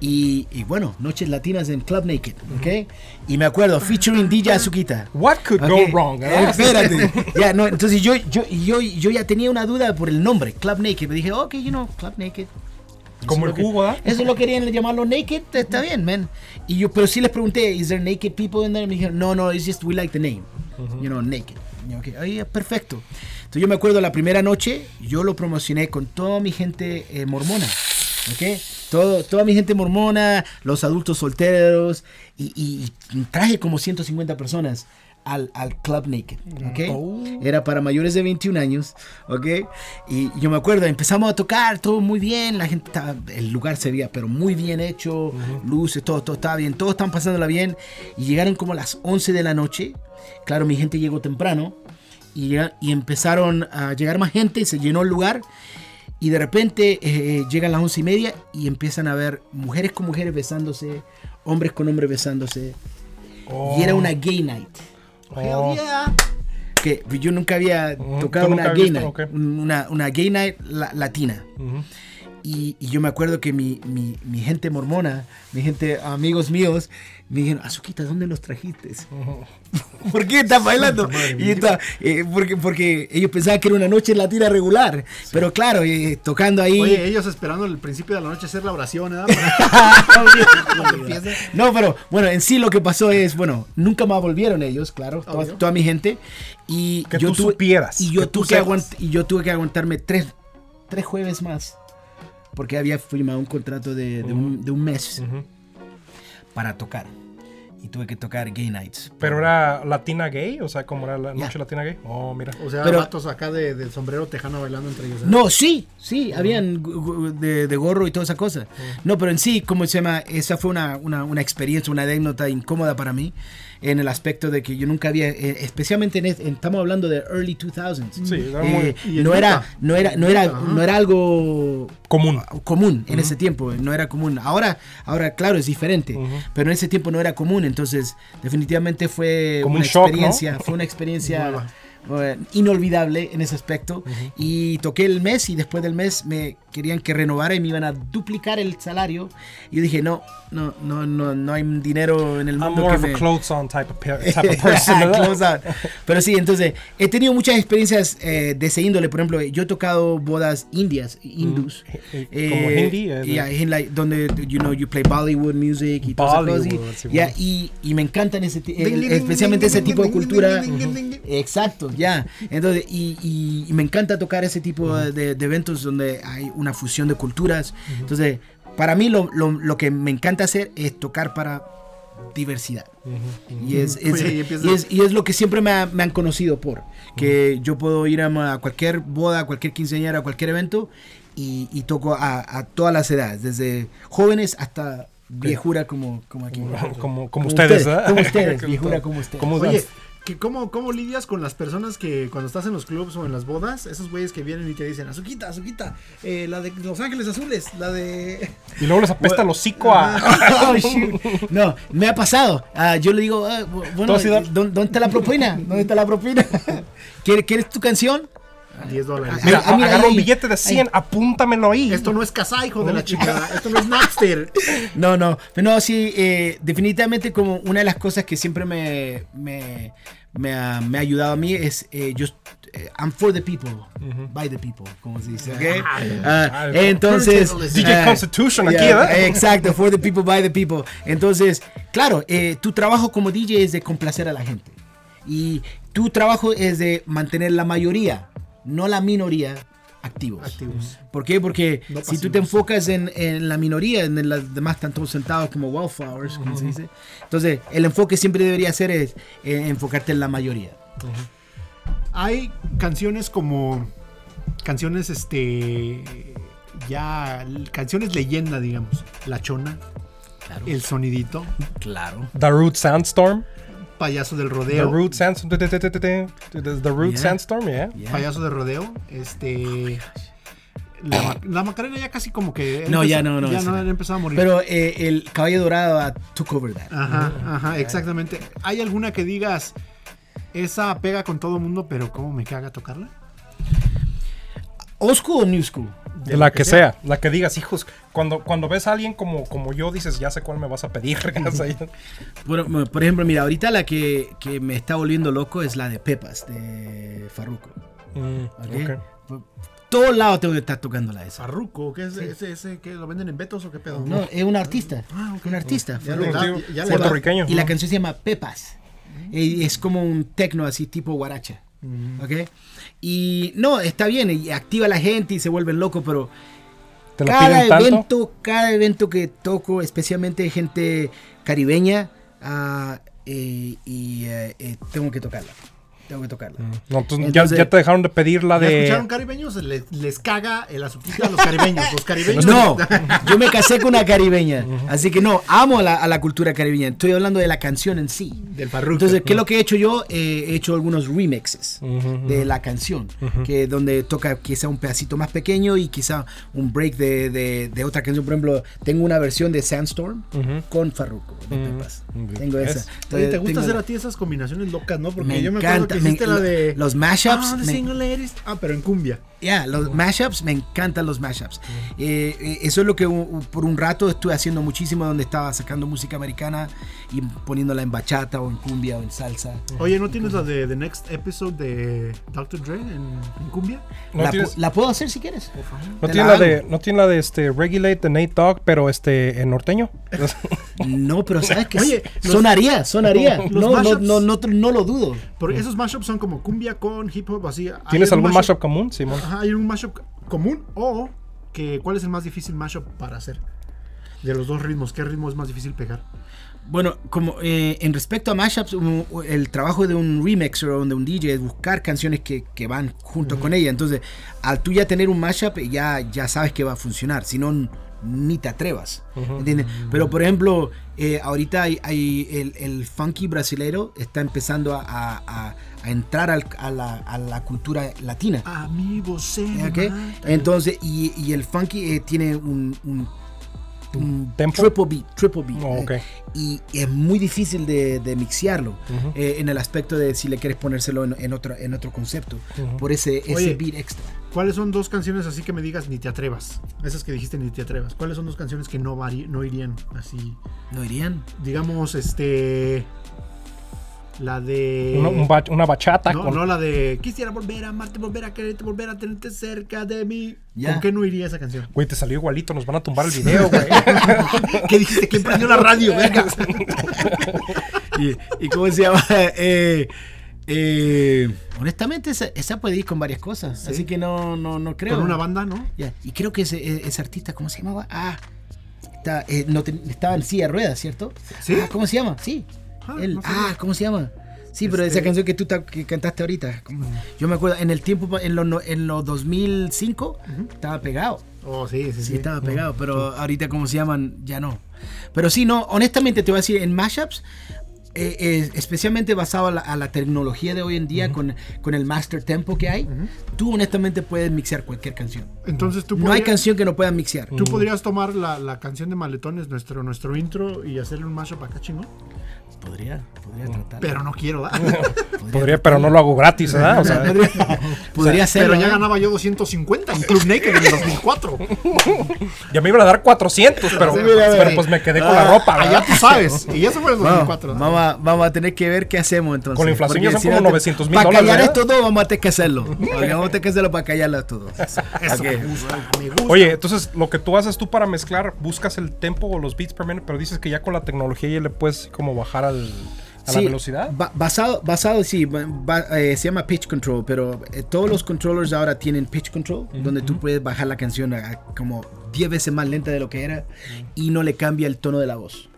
Y, y bueno, Noches Latinas en Club Naked, ¿ok? Y me acuerdo, featuring DJ Azuquita. What could Ok, go wrong? eh, eh? espérate. ya, no, entonces yo, yo, yo, yo ya tenía una duda por el nombre, Club Naked. Me dije, ok, you know, Club Naked. Eso Como el jugo, ¿verdad? Eso lo querían llamarlo naked, está bien, man. Y yo, pero sí les pregunté, ¿is there naked people in there? Me dijeron, no, no, it's just we like the name. You know, naked. Okay, ahí, perfecto. Entonces yo me acuerdo la primera noche, yo lo promocioné con toda mi gente eh, mormona. ¿Ok? Todo, toda mi gente mormona, los adultos solteros, y, y- y traje como 150 personas al, al Club Naked, ¿ok? Oh. Era para mayores de 21 años, ¿ok? Y yo me acuerdo, empezamos a tocar, todo muy bien, la gente, estaba- el lugar se veía, pero muy bien hecho, luces, todo, todo estaba bien, todos estaban pasándola bien, y llegaron como a las 11 de la noche, claro, mi gente llegó temprano, y, y empezaron a llegar más gente, y se llenó el lugar, y de repente eh, llegan las once y media y empiezan a ver mujeres con mujeres besándose, hombres con hombres besándose. Oh. Y era una gay night. Oh. Hell yeah. Que yo nunca había tocado una nunca gay viste, night. ok. Una, una gay night la- latina. Ujú. Y, y yo me acuerdo que mi, mi- mi gente mormona, mi gente, amigos míos, me dijeron, Azuquita, ¿dónde los trajiste? ¿Por qué estás bailando? Y está- eh, porque, porque ellos pensaban que era una noche latina regular. Pero claro, eh, tocando ahí. Oye, ellos esperando el principio de la noche hacer la oración, empiece. No, pero bueno, en sí lo que pasó es, bueno, nunca más volvieron ellos, claro, toda, toda mi gente. Y Que yo tú tuve, supieras, Y yo, que tú tuve que aguant- y yo tuve que aguantarme tres, tres jueves más. Porque había firmado un contrato de, de un, de un mes Ujú. para tocar. Y tuve que tocar Gay Nights. Pero era latina gay, o sea, como era la noche latina gay. Oh, mira. O sea, Pero- vatos acá de, del sombrero tejano bailando entre ellos. ¿eh? No, sí, sí, habían gu- gu- de, de gorro y toda esa cosa. No, pero en sí, ¿cómo se llama? Esa fue una, una, una experiencia, una anécdota incómoda para mí, en el aspecto de que yo nunca había, eh, especialmente en, es- en- estamos hablando de early 2000s. Sí, era Eh, muy Y en no, era, no, era, no, era, no era algo común. común en ese tiempo, no era común. Ahora, ahora claro, es diferente, pero en ese tiempo no era común, entonces definitivamente fue Como una un shock, ¿no? experiencia, fue una experiencia Eh, inolvidable en ese aspecto. Y toqué el mes y después del mes me querían que renovara y me iban a duplicar el salario. Y yo dije, no, no, no, no, no hay dinero en el I'm mundo more que of a me... clothes on type of, pe- type of person. Close out. Pero sí, entonces he tenido muchas experiencias eh, de ese índole. Por ejemplo, yo he tocado bodas indias, hindus. Eh, como hindi, eh, yeah, in like, donde, you know, you play Bollywood music y. Bollywood, sí, Yeah, y, y me encantan ese, el- especialmente ese tipo de cultura. Exacto, ya. Entonces, y, y- y me encanta tocar ese tipo de, de eventos donde hay una fusión de culturas. Entonces, para mí lo, lo- lo que me encanta hacer es tocar para diversidad. Y es, es- Oye, y es- y es lo que siempre me, ha- me han conocido por. Que yo puedo ir a, a cualquier boda, a cualquier quinceañera, a cualquier evento y, y toco a, a todas las edades, desde jóvenes hasta viejura como, como aquí. Como, como ustedes, ¿verdad? Como ustedes, viejura como ustedes. Como Oye, ¿que cómo, ¿cómo lidias con las personas que cuando estás en los clubs o en las bodas, esos güeyes que vienen y te dicen, Azuquita, Azuquita, eh, la de Los Ángeles Azules, la de... Y luego les apesta el hocico a... Oh. No, me ha pasado. Ah, yo le digo, ah, bu- bueno, ¿Tú has ido? ¿dó- ¿dónde está la propina? ¿Dónde está la propina? ¿Quieres, ¿quieres tu canción? 10 dólares. Mira, Ah, mira, agarra ahí, un billete de 100, apúntamelo ahí. Esto no es casa, hijo de la chingada. Esto no es Napster. No, no, pero no, sí, eh, definitivamente como una de las cosas que siempre me, me, me ha, me ha ayudado a mí es, eh, yo, eh, I'm for the people, by the people, como se dice, ¿ok? Ah, ah, entonces... DJ ah, Constitution aquí, yeah, ¿verdad? Exacto, for the people, by the people. Entonces, claro, eh, tu trabajo como DJ es de complacer a la gente. Y tu trabajo es de mantener la mayoría, no la minoría, activos. Activos. ¿Por qué? Porque No si tú te enfocas en, en la minoría, en las demás están todos sentados como wallflowers, como se dice. Entonces, el enfoque siempre debería ser es, eh, enfocarte en la mayoría. Hay canciones como... Canciones, este... ya canciones leyenda, digamos. La Chona, Claro. El Sonidito, Claro. The Root Sandstorm. Payaso del The Rodeo. Root Sandstorm. The Root Yeah. Sandstorm, yeah. Yeah. Payaso de rodeo, este. La, Ma- la Macarena ya casi como que. No, empezó- ya no, no, Ya no empezado a morir. Pero eh, el caballo dorado ah, took over that. Ajá, ajá, exactamente. ¿Hay alguna que digas, esa pega con todo mundo, pero cómo me caga tocarla? ¿Old school o new school? De la que, que sea. la que digas, hijos. Cuando, cuando ves a alguien como, como yo, dices, ya sé cuál me vas a pedir. Sea, Bueno, por ejemplo, mira, ahorita la que, que me está volviendo loco es la de Pepas, de Farruko. mm, ¿ok? ok. Por todos lados tengo que estar tocando la esa. Farruco, ¿qué es ese, ese que lo venden en Betos o qué pedo? No, es un artista. Ah, ok. Un artista. Ya Farruko. puertorriqueño. Y la canción se llama Pepas. Y es como un tecno así tipo guaracha. ¿Ok? Y no, está bien, y activa a la gente y se vuelven locos, pero ¿Te lo cada tanto? evento, cada evento que toco, especialmente gente caribeña, eh, y eh, eh, tengo que tocarla. Tengo que tocarla. No, entonces, Entonces- ya, ya te dejaron de pedir la ¿Ya de. escucharon caribeños? Les, les caga el azuquita a los caribeños. Los caribeños. No, yo me casé con una caribeña, así que no, amo a la, a la cultura caribeña. Estoy hablando de la canción en sí. Del Farruko. Entonces, ¿qué es lo que he hecho yo? Eh, he hecho algunos remixes Ujú, de la canción, que donde toca quizá un pedacito más pequeño y quizá un break de, de- de otra canción. Por ejemplo, tengo una versión de Sandstorm con Farruko de Mm. Mm. Tengo esa. Oye, Entonces, ¿te gusta tengo- hacer a ti esas combinaciones locas, no? Porque Me yo me acuerdo encanta, que me- la de... los mashups, Ah, me-. Ah, pero en cumbia. Ya, los mashups, me encantan los mashups. Eh, eh, eso es lo que por un rato estuve haciendo muchísimo, donde estaba sacando música americana y poniéndola en bachata o en cumbia o en salsa. Oye, ¿no tienes la de The Next Episode de Dr. Dre en, en cumbia? ¿No la, tienes, pu- la puedo hacer si quieres. no tiene la la de, no tiene la de este Regulate the Nate Dogg, pero este en norteño? No, pero sabes que Oye, los- sonaría, sonaría. No, no, mashups- no, no, no lo dudo. Porque esos mashups son como cumbia con hip hop, así. ¿Hay ¿Tienes algún mashup- mashup común, Simón? Ajá, hay un mashup común o que ¿cuál es el más difícil mashup para hacer? De los dos ritmos, ¿qué ritmo es más difícil pegar? Bueno, como eh, en respecto a mashups, el trabajo de un remixer o de un DJ es buscar canciones que, que van junto con ella. Entonces, al tú ya tener un mashup, ya, ya sabes que va a funcionar. Si no, ni te atrevas. ¿entiendes? Pero, por ejemplo, eh, ahorita hay, hay el, el funky brasilero está empezando a, a- a- a entrar al- a, la, a la cultura latina. Amigo, se ¿ok? mata. Entonces, y, y el funky eh, tiene un ¿Tempo? triple beat, triple beat. Oh, eh, y es muy difícil de, de mixearlo eh, en el aspecto de si le quieres ponérselo en, en otro, en otro concepto, por ese, ese Oye. beat extra. ¿Cuáles son dos canciones así que me digas ni te atrevas? Esas que dijiste ni te atrevas. ¿Cuáles son dos canciones que no, no irían así? ¿No irían? Digamos, este. La de. Una, un ba- una bachata no, con... no, la de. Quisiera volver a amarte, volver a quererte, volver a tenerte cerca de mí. Ya. ¿Con qué no iría esa canción? Güey, te salió igualito, nos van a tumbar el video, güey. ¿Qué dijiste? ¿Quién prendió la radio? Venga. ¿Y, y cómo se llama? Eh, eh, honestamente, esa, esa puede ir con varias cosas, así que no, no, no creo. Con una banda, ¿no? Ya, Y creo que ese, e, ese artista, ¿cómo se llamaba? Ah, está, eh, no te- estaba en silla de ruedas, ¿cierto? ¿Sí? Ah, ¿Cómo se llama? Sí. Ah, Él- no ah, ¿cómo se llama? Sí, pero Este- esa canción que tú que cantaste ahorita. Yo me acuerdo, en el tiempo, en los en los 2005, estaba pegado. Oh, sí, sí, Sí, sí. estaba pegado, pero ahorita, como se llaman, ya no. Pero sí, no, honestamente te voy a decir, en mashups, eh, eh, especialmente basado a la, a la tecnología de hoy en día, con, con el master tempo que hay, tú honestamente puedes mixear cualquier canción. Entonces tú No hay canción que no puedan mixear. ¿Tú podrías tomar la, la canción de Maletones, nuestro, nuestro intro, y hacerle un mashup acá chingón? Podría, podría tratar. Pero no quiero, ¿verdad? Podría, pero no lo hago gratis, ¿verdad? O sea, podría ser. Pero ya ganaba yo 250 en Club Naked en el 2004. ya me iban a dar 400, pero, Sí, mira, pero pues me quedé con la ropa, Allá ¿verdad? tú sabes. Y eso fue en el Vamos, 2004. ¿verdad? vamos, a, vamos a tener que ver qué hacemos entonces. Con la inflación ya son si como no te- 900 mil Para dólares, callar ¿verdad? esto todo, vamos a tener que hacerlo. Porque vamos a tener que hacerlo para callarlo todo. Eso Ok. me gusta, me gusta. Oye, entonces lo que tú haces tú para mezclar, buscas el tempo o los beats per minute, pero dices que ya con la tecnología ya le puedes como bajar al, a la Sí, velocidad. ba- basado, basado, sí, ba- eh, se llama pitch control, pero eh, todos los controllers ahora tienen pitch control, donde tú puedes bajar la canción a, a como 10 veces más lenta de lo que era y no le cambia el tono de la voz.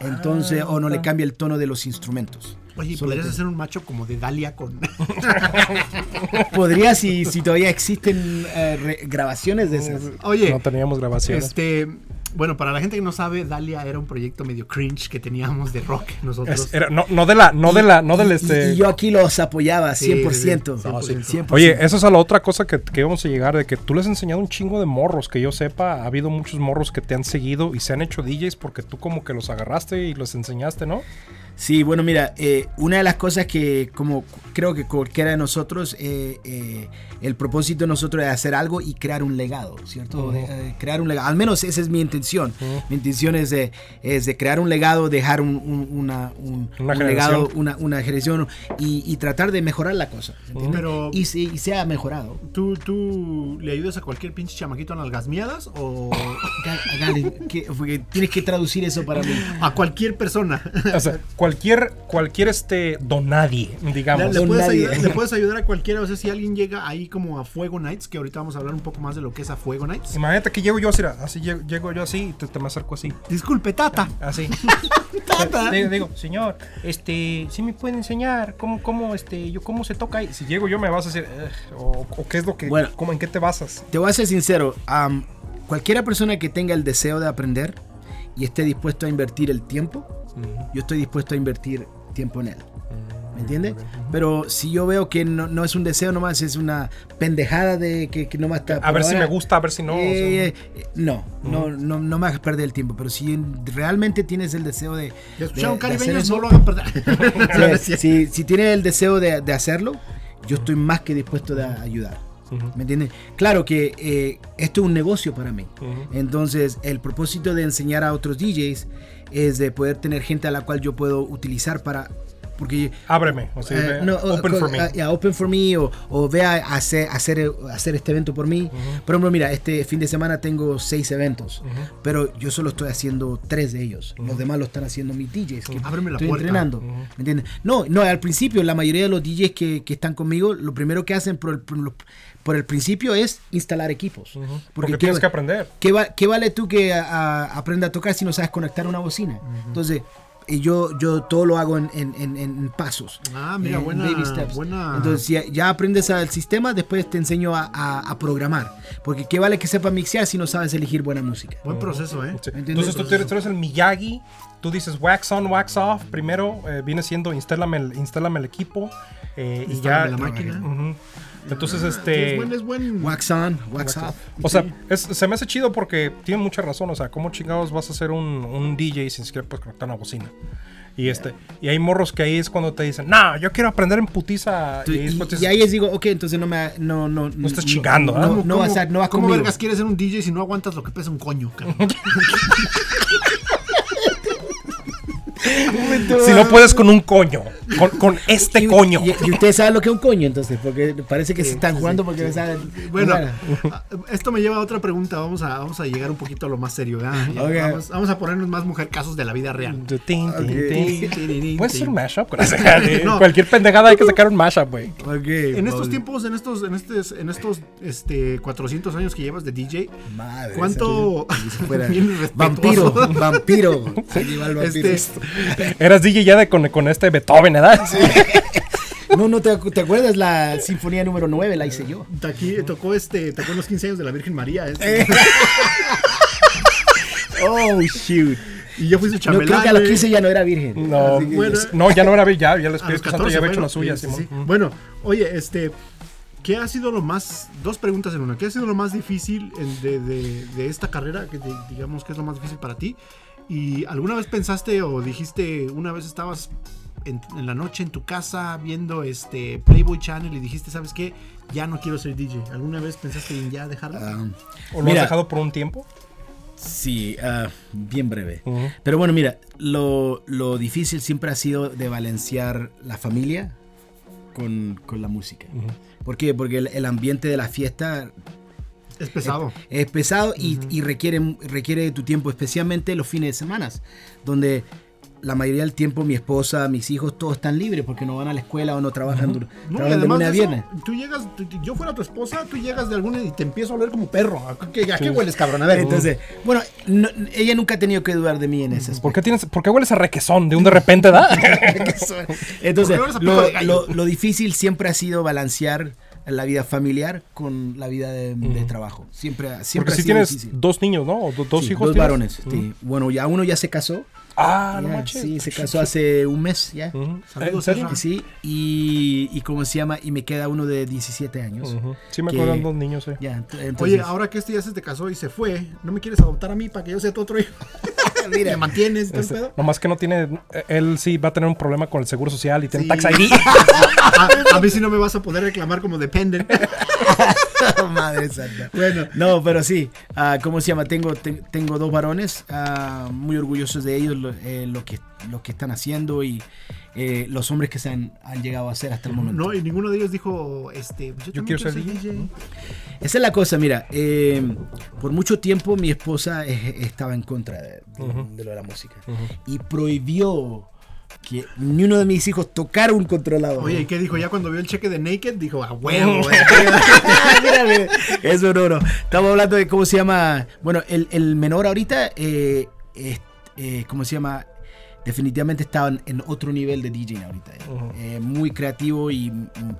Entonces, o no le cambia el tono de los instrumentos. Oye, ¿y Solo podrías te- hacer un macho como de Dalia con. Podría si, si todavía existen eh, grabaciones de esas. Oye, No teníamos grabaciones. este. Bueno, para la gente que no sabe, Dalia era un proyecto medio cringe que teníamos de rock nosotros. Es- era- no, no de la, no de la, no del Y- este. Y, yo aquí los apoyaba Sí, 100%. sí, sí. No, sí. 100%. Oye, esa es a la otra cosa que, que íbamos a llegar, de que tú les has enseñado un chingo de morros, que yo sepa, ha habido muchos morros que te han seguido y se han hecho DJs porque tú como que los agarraste y los enseñaste, ¿no? Sí, bueno, mira, eh, una de las cosas que como creo que cualquiera de nosotros, eh, eh, el propósito de nosotros es hacer algo y crear un legado, ¿cierto? Ujú. De- eh, crear un legado, al menos esa es mi intención. Ujú. Mi intención es de, es de crear un legado, dejar un, un- una, un- Una un legado, una, una generación y, y tratar de mejorar la cosa. ¿entiendes? Pero- y, y se ha mejorado. ¿Tú, ¿Tú le ayudas a cualquier pinche chamaquito en las miadas o Gali, ¿qué? Porque tienes que traducir eso para mí. a cualquier persona? O sea, cualquier, cualquier este donadie, Le, digamos. le Don puedes ayudar, le puedes ayudar a cualquiera. O sea, si alguien llega ahí como a Fuego Nights, que ahorita vamos a hablar un poco más de lo que es a Fuego Nights. Imagínate que llego yo así, así llego, llego yo así y te, te me acerco así. Disculpe, Tata. Así. Tata. digo, digo, señor, este, ¿sí me puede enseñar cómo, cómo, este, yo cómo se toca ahí? Si llego yo me vas a decir, o, o qué es lo que, Bueno. cómo, en qué te basas. Te voy a ser sincero, am, cualquiera persona que tenga el deseo de aprender y esté dispuesto a invertir el tiempo, yo estoy dispuesto a invertir tiempo en él. ¿Me entiendes? Pero si yo veo que no, no es un deseo nomás, es una pendejada de que, que nomás está... A ver si ahora, me gusta, a ver si no. o sea, eh, eh, no, no, no, no me hagas perder el tiempo. Pero si realmente tienes el deseo de... De- caribeños, eso, no lo hagan perder. si, si, si tienes el deseo de, de hacerlo, yo estoy más que dispuesto de ayudar. ¿Me entiendes? Claro que eh, esto es un negocio para mí. ujú. Entonces, el propósito de enseñar a otros DJs es de poder tener gente a la cual yo puedo utilizar para... Porque Ábreme, o sea, ve- no, open for me. ah, yeah, open for me o, o vea a hacer, hacer, hacer este evento por mí. Por ejemplo, mira, este fin de semana tengo seis eventos, Ujú. pero yo solo estoy haciendo tres de ellos. Los demás lo están haciendo mis DJs. Que Ábreme la estoy puerta. entrenando. ¿Me entiendes? No, no, al principio la mayoría de los DJs que, que están conmigo, lo primero que hacen por el, por el- por el principio es instalar equipos. Ujú. Porque, Porque ¿qué- tienes que aprender. ¿Qué, va- qué vale tú que a- a- aprenda a tocar si no sabes conectar una bocina? Entonces, eh, yo, yo todo lo hago en, en- en- en pasos. Ah, mira, en buena- baby steps. buena- Entonces, ya, ya aprendes al sistema, después te enseño a, a- a programar. Porque qué vale que sepas mixear si no sabes elegir buena música. Buen proceso, ¿eh? Sí. Entonces tú eres, tú eres el Miyagi, tú dices wax on, wax off. Primero eh, viene siendo instálame el, instálame el equipo eh, y ya. La máquina. Ujú. Entonces, Es este. buen, es buen. Wax on, wax off. O sea, es- se me hace chido porque tiene mucha razón. O sea, ¿cómo chingados vas a ser un, un DJ sin siquiera puedes conectar una bocina? Y este, y hay morros que ahí es cuando te dicen, no, yo quiero aprender en putiza. Y, Y, y ahí les digo, ok, entonces no me no no no estás chingando, no, ¿ah? no, ¿Cómo- no vas a no vas ¿Cómo conmigo. vergas quieres ser un DJ si no aguantas lo que pesa un coño, cabrón? si no puedes con un coño, con, con este Y- coño. Y, y ustedes saben lo que es un coño, entonces, porque parece que se están sí, jugando sí, porque saben. Bueno, ah, esto me lleva a otra pregunta. Vamos a, vamos a llegar un poquito a lo más serio. ¿verdad? Ya, Ok. Vamos, vamos a ponernos más mujer casos de la vida real. Tin, tin, Ok. tin. Puedes hacer un mashup No. Cualquier pendejada hay que sacar un mashup, güey. En estos tiempos, en estos, en estos, en estos este, 400 años que llevas de DJ, Madre, ¿cuánto fuera- vampiro, vampiro. Se lleva el vampiro. Este, Eras DJ ya de con, con este Beethoven, ¿verdad? No, no te, te acuerdas la sinfonía número 9, la hice yo. aquí tocó este, tocó los 15 años de la Virgen María. este. Oh, shoot. Y yo fui su No, chambelán. creo que a los güey. 15 ya no era virgen. No, que- bueno. no, ya no era ya, ya el Espíritu Santo 14, ya había hecho bueno, la suya, sí, sí, sí. Mm. Bueno, oye, este, ¿qué ha sido lo más, dos preguntas en una, ¿qué ha sido lo más difícil en- de, de- de esta carrera, que de- digamos que es lo más difícil para ti? ¿Y alguna vez pensaste o dijiste, una vez estabas en, en la noche en tu casa viendo este Playboy Channel y dijiste, ¿sabes qué? Ya no quiero ser DJ. ¿Alguna vez pensaste en ya dejarlo? Ah, ¿O lo Mira. has dejado por un tiempo? sí, ah, bien breve. Pero bueno, mira, lo, lo difícil siempre ha sido de balancear la familia con, con la música. Ujú. ¿Por qué? Porque el, el ambiente de la fiesta es pesado. es pesado y, y requiere, requiere de tu tiempo, especialmente los fines de semana, donde la mayoría del tiempo mi esposa, mis hijos, todos están libres porque no van a la escuela o no trabajan, dur- No, trabajan de lunes a viernes. tú llegas, tú- yo fuera tu esposa, tú llegas de alguna y te empiezo a oler como perro. ¿A qué, a qué hueles, cabrón? A ver. Entonces, bueno, no- ella nunca ha tenido que dudar de mí en ese ¿Por qué, tienes, ¿Por qué hueles a requesón de un de repente, da? Entonces, lo difícil siempre ha sido balancear la vida familiar con la vida de, de trabajo. Siempre, siempre Porque ha si sido tienes difícil. dos niños, ¿no? O do- dos Sí, hijos. dos tienes? varones. sí. Bueno, ya uno ya se casó. Ah, no Ya, manches. sí, se casó hace un mes ya. Ujú. Saludos, ¿En serio? Sí, y, y cómo se llama, y me queda uno de 17 años. Ujú. Sí, me que- acuerdan dos niños. Ya, ent- Oye, ahora que este ya se te casó y se fue, ¿no me quieres adoptar a mí para que yo sea tu otro hijo? Mira. ¿Me mantienes? Este, pedo? nomás que no tiene. Él sí va a tener un problema con el seguro social y tiene Sí. tax ID. a, a mí sí no me vas a poder reclamar como dependent. Madre santa. Bueno. No, pero sí. ah, ¿Cómo se llama? Tengo, te- tengo dos varones ah, muy orgullosos de ellos, lo, eh, lo que, lo que están haciendo y eh, los hombres que se han, han llegado a ser hasta el momento. No, y ninguno de ellos dijo, este, yo, también quiero ser DJ. Esa es la cosa, mira. eh, por mucho tiempo mi esposa eh, estaba en contra de, de- de lo de la música y prohibió que ni uno de mis hijos tocara un controlador. Oye, ¿y qué dijo? Ya cuando vio el cheque de Naked, dijo, a huevo, mira, Eso no, no. Estamos hablando de cómo se llama. Bueno, el, el menor ahorita, eh, es- eh, ¿cómo se llama? Definitivamente estaban en otro nivel de DJ ahorita. eh. Eh, muy creativo y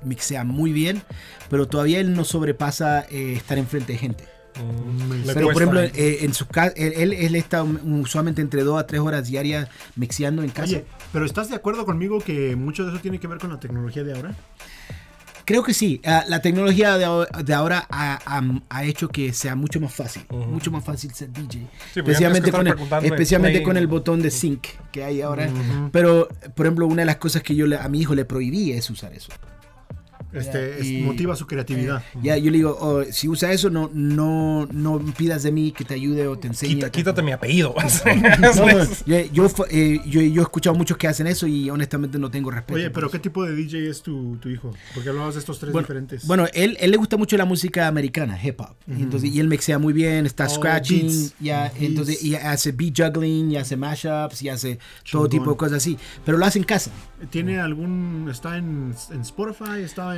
mixea muy bien, pero todavía él no sobrepasa eh, estar enfrente de gente. Mm, Pero por ejemplo, eh, en su casa, él, él, él está usualmente entre 2 a 3 horas diarias mixeando en casa. Oye, pero ¿estás de acuerdo conmigo que mucho de eso tiene que ver con la tecnología de ahora? Creo que sí. Ah, la tecnología de, ahora- de ahora ha, ha- ha hecho que sea mucho más fácil. Ujú. Mucho más fácil ser DJ. porque especialmente antes que con, el, especialmente play- con el botón de sync que hay ahora. Ujú. Pero, por ejemplo, una de las cosas que yo le- a mi hijo le prohibí es usar eso. Este, y- motiva su creatividad. Ya, yo le digo, oh, si usa eso, no, no, no pidas de mí que te ayude o te enseñe. Quita- quítate mi apellido. No, no, yo, yo, eh, yo, yo he escuchado muchos que hacen eso y honestamente no tengo respeto. Oye, pero eso. ¿qué tipo de DJ es tu, tu hijo? Porque hablabas de estos tres Bueno, diferentes. Bueno, él, él le gusta mucho la música americana, hip hop. Y entonces, y él mixea muy bien, está Oh, scratching, beats. ya, Beats. entonces, y hace beat juggling, y hace mashups, y hace todo Chingón. tipo de cosas así. Pero lo hace en casa. ¿Tiene algún. está en, en Spotify? ¿Está en.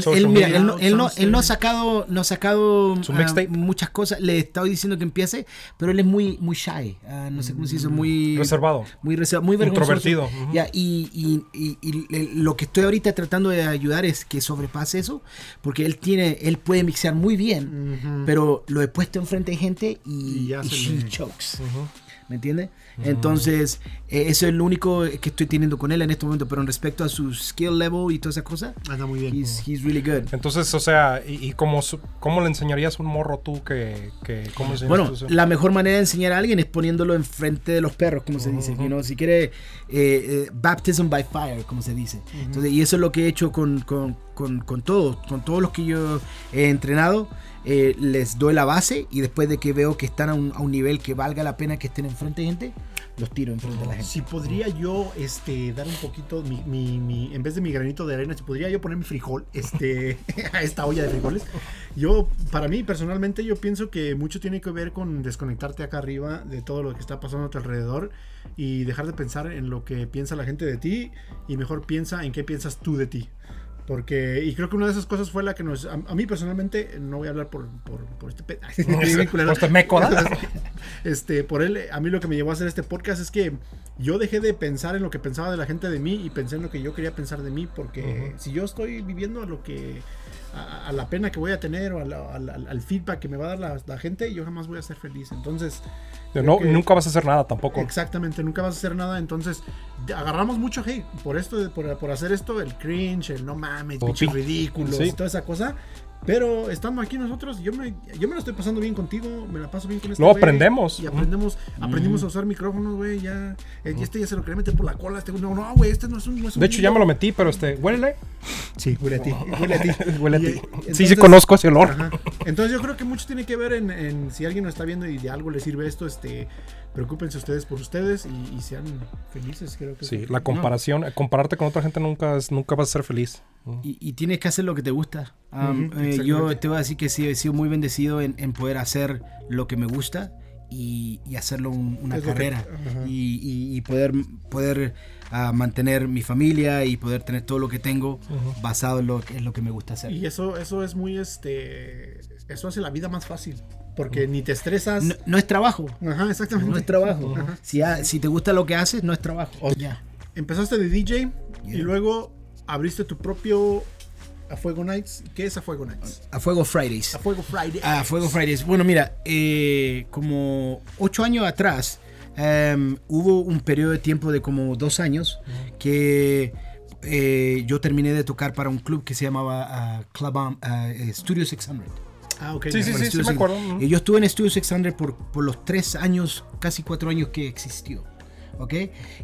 Social Él, mira, media, él, no, él, no, él no ha sacado, no ha sacado ah, muchas cosas. Le estaba diciendo que empiece, pero él es muy, muy shy. ah, no sé cómo se dice, muy Reservado. muy reservado, muy. Introvertido, y, y- y- y le- lo que estoy ahorita tratando de ayudar es que sobrepase eso, porque él tiene, él puede mixear muy bien, pero lo he puesto enfrente de gente y, she chokes. ¿Me entiendes? Entonces, eh, eso es lo único que estoy teniendo con él en este momento, pero en respecto a su skill level y todas esas cosas, Anda muy bien. he's, he's really good. Entonces, o sea, ¿y, y cómo, cómo le enseñarías a un morro tú que, que cómo Bueno, tú la mejor manera de enseñar a alguien es poniéndolo enfrente de los perros, como se dice. Ujú. you know, si quiere, eh, eh, baptism by fire, como se dice. Entonces, y eso es lo que he hecho con, con, con, con todos, con todos los que yo he entrenado. eh, les doy la base y después de que veo que están a un, a un nivel que valga la pena que estén enfrente de gente, los tiro enfrente de la gente. Si podría yo este, dar un poquito, mi, mi- mi- en vez de mi granito de arena, si podría yo poner mi frijol este, a esta olla de frijoles. Yo, para mí, personalmente, yo pienso que mucho tiene que ver con desconectarte acá arriba de todo lo que está pasando a tu alrededor y dejar de pensar en lo que piensa la gente de ti y mejor piensa en qué piensas tú de ti. Porque, y creo que una de esas cosas fue la que nos. A, a mí personalmente, no voy a hablar por, por, por este. pe- Por este meco, este, por él, a mí lo que me llevó a hacer este podcast es que yo dejé de pensar en lo que pensaba de la gente de mí y pensé en lo que yo quería pensar de mí, porque si yo estoy viviendo a lo que, a, a la pena que voy a tener o a la- al, feedback que me va a dar la, la gente, yo jamás voy a ser feliz. Entonces, No, que- nunca vas a hacer nada tampoco. exactamente, nunca vas a hacer nada. Entonces, agarramos mucho hate por esto, por, por hacer esto, el cringe, el no mames, O bichos pi- ridículos sí. y toda esa cosa. Pero estando aquí nosotros, yo me, yo me lo estoy pasando bien contigo, me la paso bien con este güey, aprendemos. Y aprendemos, aprendimos a usar micrófonos, güey, ya. eh, este ya se lo quería meter por la cola, este no, no, güey, este no es un... no es un De hecho, ya me lo metí, pero este, huélele. Sí, huele a ti, huele a ti. Huele a ti. sí, sí conozco ese olor. Ajá. Entonces yo creo que mucho tiene que ver en, en si alguien nos está viendo y de algo le sirve esto, este, preocúpense ustedes por ustedes y, y sean felices, creo que Sí, la no. comparación, compararte con otra gente nunca, es- nunca vas a ser feliz. Y, y tienes que hacer lo que te gusta. Um, eh, yo te voy a decir que sí, he sido muy bendecido en, en poder hacer lo que me gusta y, y hacerlo un- una Es lo que- carrera ajá. y, y- y poder, poder ah, mantener mi familia y poder tener todo lo que tengo basado en lo, en lo que me gusta hacer. Y eso, eso es muy, este, eso hace la vida más fácil. Porque ni te estresas. No, no es trabajo, Ajá, exactamente. no es trabajo. Si, ha- si te gusta lo que haces, no es trabajo. O- Ya. Empezaste de DJ y Yeah. luego abriste tu propio A Fuego Nights. ¿Qué es A Fuego Nights? A Fuego Fridays. A Fuego Friday. A Fuego Fridays. Bueno, mira, eh, como ocho años atrás em, hubo un periodo de tiempo de como dos años que eh, yo terminé de tocar para un club que se llamaba ah, Club eh, Studio 600. Ah, ok. Sí, sí, sí, Studio sí me 600. acuerdo. Y yo estuve en Studio 600 por, por los tres años, casi cuatro años que existió. ¿Ok?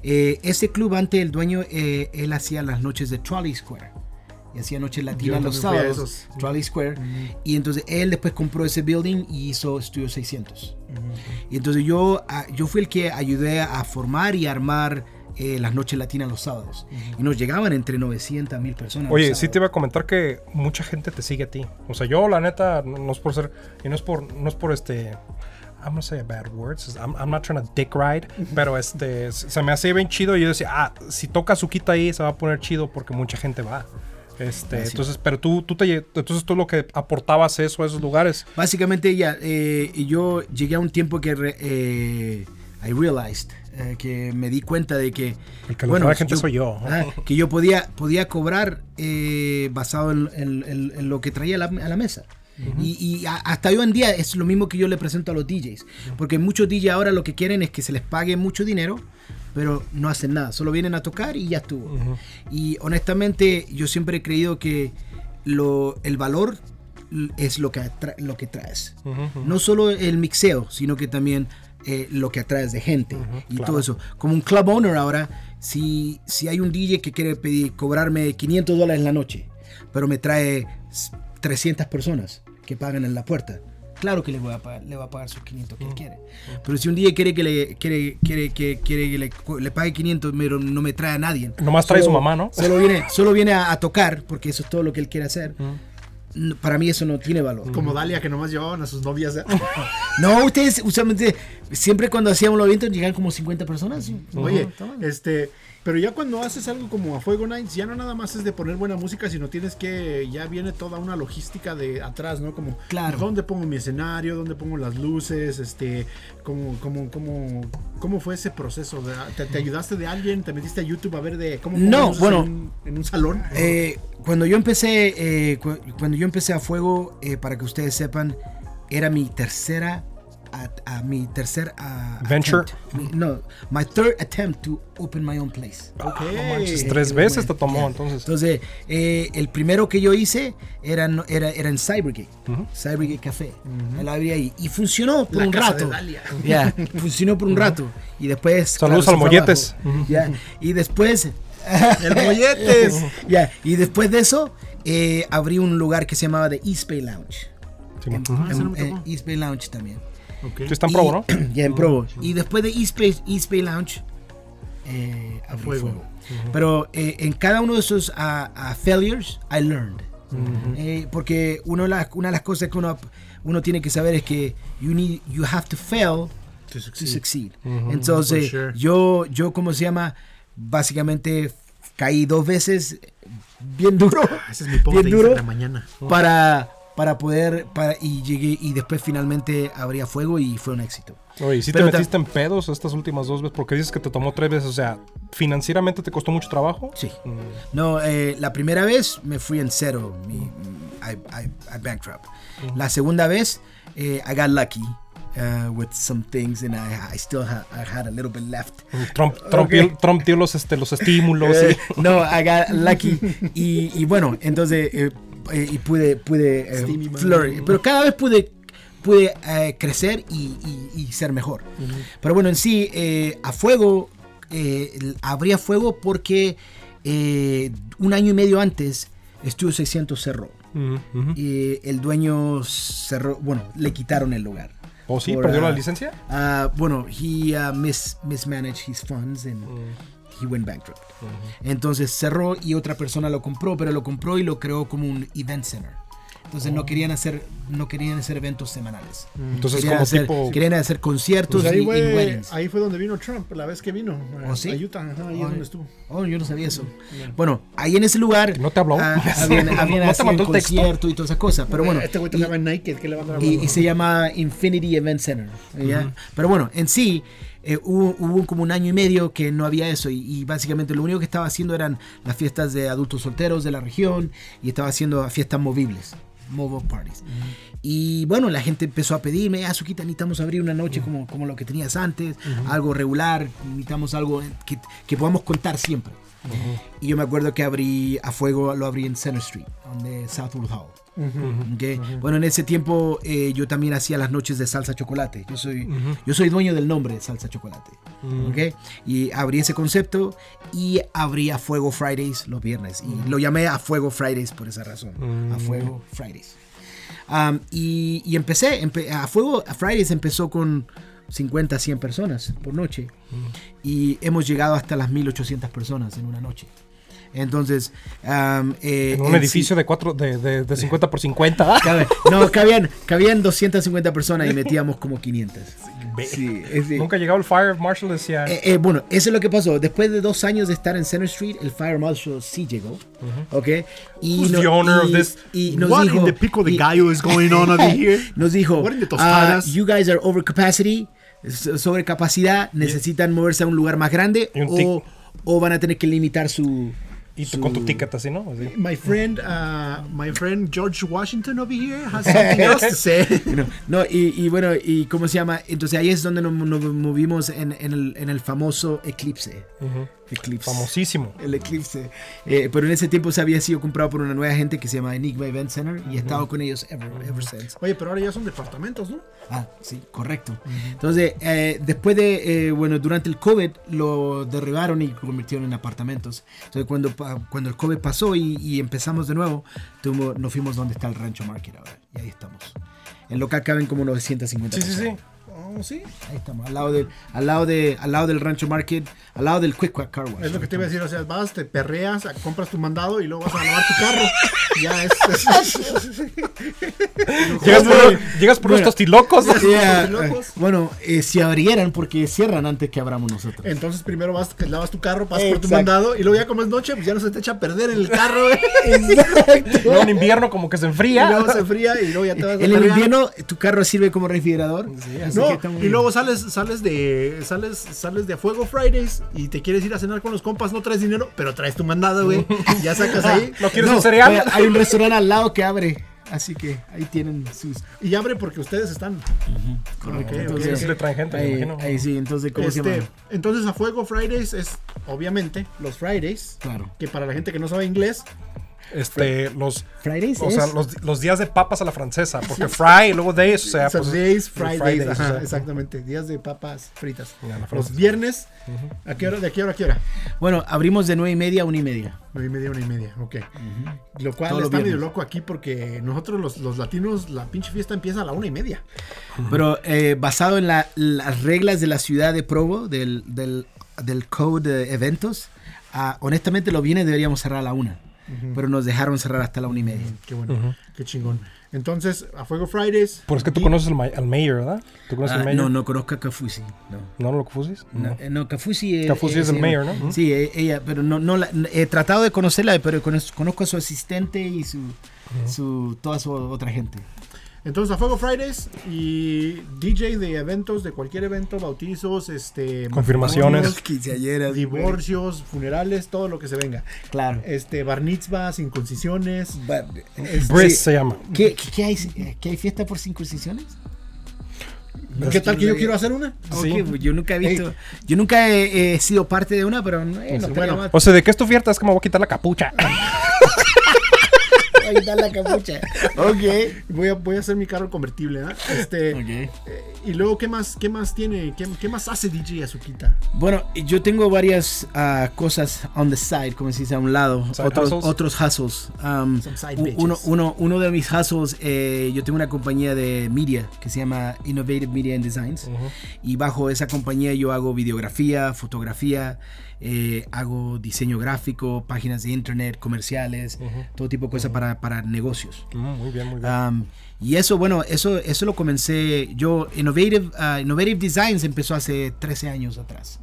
Eh, ese club antes, el dueño, eh, él hacía las noches de Trolley Square. Y hacía noches latinas los sábados. Trolley Square. Y entonces él después compró ese building y hizo Studio 600. Y entonces yo, ah, yo fui el que ayudé a formar y armar eh, las noches latinas los sábados. Y nos llegaban entre 900 mil personas. Oye, sí te iba a comentar que mucha gente te sigue a ti. O sea, yo la neta, no, no es por ser, y no es por, no es por este, I'm gonna say bad words, I'm, I'm not trying to dick ride, pero este, se me hace bien chido y yo decía, ah, si toca su quita ahí se va a poner chido porque mucha gente va. Este, entonces, pero tú, tú te, entonces tú lo que aportabas eso a esos lugares. Básicamente ya, eh, yo llegué a un tiempo que re- eh, I realized, eh, que me di cuenta de que... El que trae gente soy yo. ah, que yo podía, podía cobrar eh, basado en, en- en- en lo que traía a la, a la mesa. Y, y a- hasta hoy en día es lo mismo que yo le presento a los DJs. Porque muchos DJs ahora lo que quieren es que se les pague mucho dinero, pero no hacen nada. Solo vienen a tocar y ya estuvo. Y honestamente yo siempre he creído que lo, el valor es lo que, lo que traes. No solo el mixeo, sino que también eh, lo que atraes de gente y claro. todo eso. Como un club owner ahora, si, si hay un DJ que quiere pedir, cobrarme 500 dólares la noche, pero me trae s- 300 personas que pagan en la puerta, claro que le, voy a pagar, le va a pagar sus 500 que él quiere. Pero si un DJ quiere que le, quiere, quiere, que, quiere que le, le pague 500, pero no me trae a nadie. Nomás trae su mamá, ¿no? Solo viene, solo viene a, a tocar, porque eso es todo lo que él quiere hacer. Para mí eso no tiene valor. Como Dalia, que nomás llevaban a sus novias. ¿eh? No, ustedes usualmente, siempre cuando hacíamos los eventos llegan como 50 personas. Oye, este, pero ya cuando haces algo como a Fuego Nights, ya no nada más es de poner buena música, sino tienes que, ya viene toda una logística de atrás, ¿no? Como, Claro. ¿dónde pongo mi escenario? ¿Dónde pongo las luces? Este, ¿cómo, cómo, cómo, cómo fue ese proceso? ¿De- ¿Te, te ayudaste de alguien? ¿Te metiste a YouTube a ver de cómo No, bueno. en un, en un salón? Eh, cuando yo empecé, eh, cu- cuando yo empecé a fuego, eh, para que ustedes sepan, era mi tercera, a, a mi tercer ah, Venture. attempt. Mi- no, my third attempt to open my own place. ok. No manches, Eh, tres eh, veces te bueno, tomó ya. entonces. Entonces, eh, el primero que yo hice era, no- era, era en Cybergate, Cybergate Café. Me la abrí ahí y funcionó por La un casa rato. Ya, funcionó por un rato. Y después. Saludos se al Molletes. Ya, y después. El molletes. ya, y después de eso, eh, abrí un lugar que se llamaba The East Bay Lounge. Sí, En, no en- en East Bay Lounge también. Ok. Sí, está en probo, ¿no? ya en Provo. Y después de East Bay, East Bay Lounge, eh, abrí Fuego. fuego. Pero eh, en cada uno de esos ah, ah, failures, I learned. Eh, porque uno de las- una de las cosas que uno, uno tiene que saber es que you, need, you have to fail To to succeed. succeed. Ujú, Entonces, for sure. yo, yo, ¿cómo se llama? Básicamente caí dos veces bien duro. Ah, Ese es mi post bien de duro mañana. para, para poder, para, y llegué, y después finalmente abría fuego y fue un éxito. Oye, ¿y si te Pero ta- metiste en pedos estas últimas dos veces? Porque dices que te tomó tres veces. O sea, ¿financieramente te costó mucho trabajo? Sí. Mm. No, eh, la primera vez me fui en cero, mi, I, I, I bankrupt. La segunda vez, eh, I got lucky uh, with some things and I, I still ha- I had a little bit left. Trump, Trump, Ok. dio, Trump dio los, este, los estímulos. Eh, y- no, I got lucky. Y, y bueno, entonces, eh, eh, y pude, pude eh, flourish. Pero cada vez pude, pude eh, crecer y, y- y ser mejor. Pero bueno, en sí, eh, a fuego, eh, abría fuego porque eh, un año y medio antes, Estudio 600 cerró. Ujú, ujú. Y el dueño cerró, bueno, le quitaron el lugar. ¿O sí? Por, ¿Perdió ah, la licencia? Ah, bueno, he uh, mis, mismanaged his funds and he went bankrupt. Entonces cerró y otra persona lo compró, pero lo compró y lo creó como un event center. Entonces no querían hacer no querían hacer eventos semanales. Entonces, Querían como hacer, tipo. querían hacer conciertos Pues ahí, y, y fue, weddings. ahí fue donde vino Trump, la vez que vino. ¿Oh, sí? A Utah, ajá, ahí es Ay. donde estuvo. Oh, yo no sabía eso. Bueno, ahí en ese lugar ¿No te habló? ah, habían, No- habían no te así mandó el el texto. concierto y todas esas cosas. Pero bueno, Este güey y- tocaba en Nike, ¿qué le va a dar y, y se llama Infinity Event Center. ¿ya? Pero bueno, en sí, eh, hubo, hubo como un año y medio que no había eso y, y básicamente lo único que estaba haciendo eran las fiestas de adultos solteros de la región y estaba haciendo fiestas movibles, mobile parties. Y bueno, la gente empezó a pedirme, ah, Suquita, necesitamos abrir una noche como, como lo que tenías antes, algo regular, necesitamos algo que, que podamos contar siempre. Y yo me acuerdo que abrí a fuego, lo abrí en Center Street, donde Southwood Hall. ¿Ok? Bueno, en ese tiempo eh, yo también hacía las noches de salsa chocolate. Yo soy, yo soy dueño del nombre de salsa chocolate. ¿ok? Y abrí ese concepto y abrí a Fuego Fridays los viernes. Y lo llamé a Fuego Fridays por esa razón. A Fuego Fridays. Am, y, y empecé, empe- a Fuego a Fridays empezó con 50, 100 personas por noche. Y hemos llegado hasta las 1800 personas en una noche. Entonces, am, eh, En un en sí- edificio de, cuatro, de, de, de 50 por 50. Cabe- no, cabían, cabían 250 personas y metíamos como 500. Sí, es Nunca llegaba el Fire Marshal decía. Eh, eh, bueno, eso es lo que pasó. Después de dos años de estar en Center Street, el Fire Marshal sí llegó. ¿Ok? Y Who's no- the owner of y- this? y nos What dijo, in the pico de y- gallo is going on over here? nos dijo, What in the "Ah, tostadas?" you guys are over capacity, so- sobre capacidad, necesitan moverse a un lugar más grande Y o, o van a tener que limitar su... y su- con tu ticket así, ¿no? Así. My friend, uh, my friend George Washington over here has something else to say. No, no, y, y bueno, y cómo se llama, entonces ahí es donde nos, nos movimos en, en el, en el famoso eclipse. Ujú. Eclipse. Famosísimo. El eclipse. Eh, pero en ese tiempo se había sido comprado por una nueva gente que se llama Enigma Event Center y he estado con ellos ever, ever since. Oye, pero ahora ya son departamentos, ¿no? Ah, sí, correcto. Entonces, eh, después de, eh, bueno, durante el COVID lo derribaron y convirtieron en apartamentos. Entonces, cuando, cuando el COVID pasó y, y empezamos de nuevo, tuvimos- nos fuimos donde está el Rancho Market ahora. Y ahí estamos. El local caben como 950 Sí, sí, sí. Sí. Ahí estamos, al lado, del, al, lado de, al lado del Rancho Market, al lado del Quick Quack Car Wash. Es lo que te iba a decir, o sea, vas, te perreas, compras tu mandado y luego vas a lavar tu carro. ya es. Llegas por, llegas por unos Bueno. tostilocos. Yeah, eh, bueno, eh, si abrieran, porque cierran antes que abramos nosotros. Entonces primero vas, que lavas tu carro, pasas por tu mandado y luego ya como es noche, pues ya no se te echa a perder el carro. Exacto. Luego en invierno como que se Y enfría. luego se fría y luego ya te vas a En el invierno, tu carro sirve como refrigerador. así No, y luego sales, sales de sales, sales de Fuego Fridays y te quieres ir a cenar con los compas, no traes dinero, pero traes tu mandado, güey. Ya sacas ahí ¿No quieres No, un cereal? oye, Hay un restaurante al lado que abre. Así que ahí tienen sus. y abre porque ustedes están. Entonces, Sí le traen gente, me ahí, imagino. ahí sí, entonces, ¿cómo se Este, llama? entonces a Fuego Fridays es obviamente los Fridays, Claro. que para la gente que no sabe inglés, Este, los, Fridays o sea, los, los días de papas a la francesa. Porque fry y luego days, o sea, son pues, days, Fridays, Fridays, ajá, o sea. exactamente, días de papas fritas. Los viernes, ¿a qué hora? ¿De qué hora a qué hora? Bueno, abrimos de nueve y media a una y media. Nueve y media, una y media, ok. Lo cual Todos los está medio viernes. loco aquí porque nosotros los, los latinos, la pinche fiesta empieza a la una y media. Pero eh, basado en la- las reglas de la ciudad de Provo, del, del, del code de eventos, ah, honestamente los bienes deberíamos cerrar a la una. Pero nos dejaron cerrar hasta la una y media. Qué bueno, qué chingón. Entonces, a Fuego Fridays. Pues es que tú y- conoces al, ma- al mayor, ¿verdad? ¿Tú conoces Ah, al mayor? no, no conozco a Cafusi. No. ¿No lo confuses? No, eh, no, Cafusi es, Cafusi es el mayor, ¿no? Sí, eh, ella, pero no, no la- he tratado de conocerla, pero conozco, conozco a su asistente y su, su toda su otra gente. Entonces, a Fuego Fridays y DJ de eventos, de cualquier evento, bautizos, este, Confirmaciones. Quinceañeras, divorcios, funerales, todo lo que se venga. Claro. Este, bar mitzvahs, inconcisiones. But- Briss sí. se llama. ¿Qué, qué, qué hay, ¿Qué hay fiesta por circuncisiones? ¿Qué tal que yo quiero hacer una? Sí. Ok, pues yo nunca he visto, yo nunca he, he sido parte de una, pero eh, no, no bueno. O sea, ¿de qué es tu fiesta? Es que me voy a quitar la capucha. Ahí está la capucha. Ok. Voy a, voy a hacer mi carro convertible, ¿no? Este, Ok. eh, Y luego, ¿qué más, qué más tiene? ¿Qué, qué más hace DJ Azuquita? Bueno, yo tengo varias ah, cosas on the side, como se dice a un lado, Side otros, hustles. otros hustles. Um, Some side uno, uno, uno de mis hustles, eh, yo tengo una compañía de media que se llama Innovative Media and Designs. Y bajo esa compañía yo hago videografía, fotografía, eh, hago diseño gráfico, páginas de internet, comerciales, todo tipo de cosas para, para negocios. Mm, muy bien, muy bien. Um, y eso, bueno, eso, eso lo comencé yo. Innovative, uh, Innovative Designs empezó hace 13 años atrás,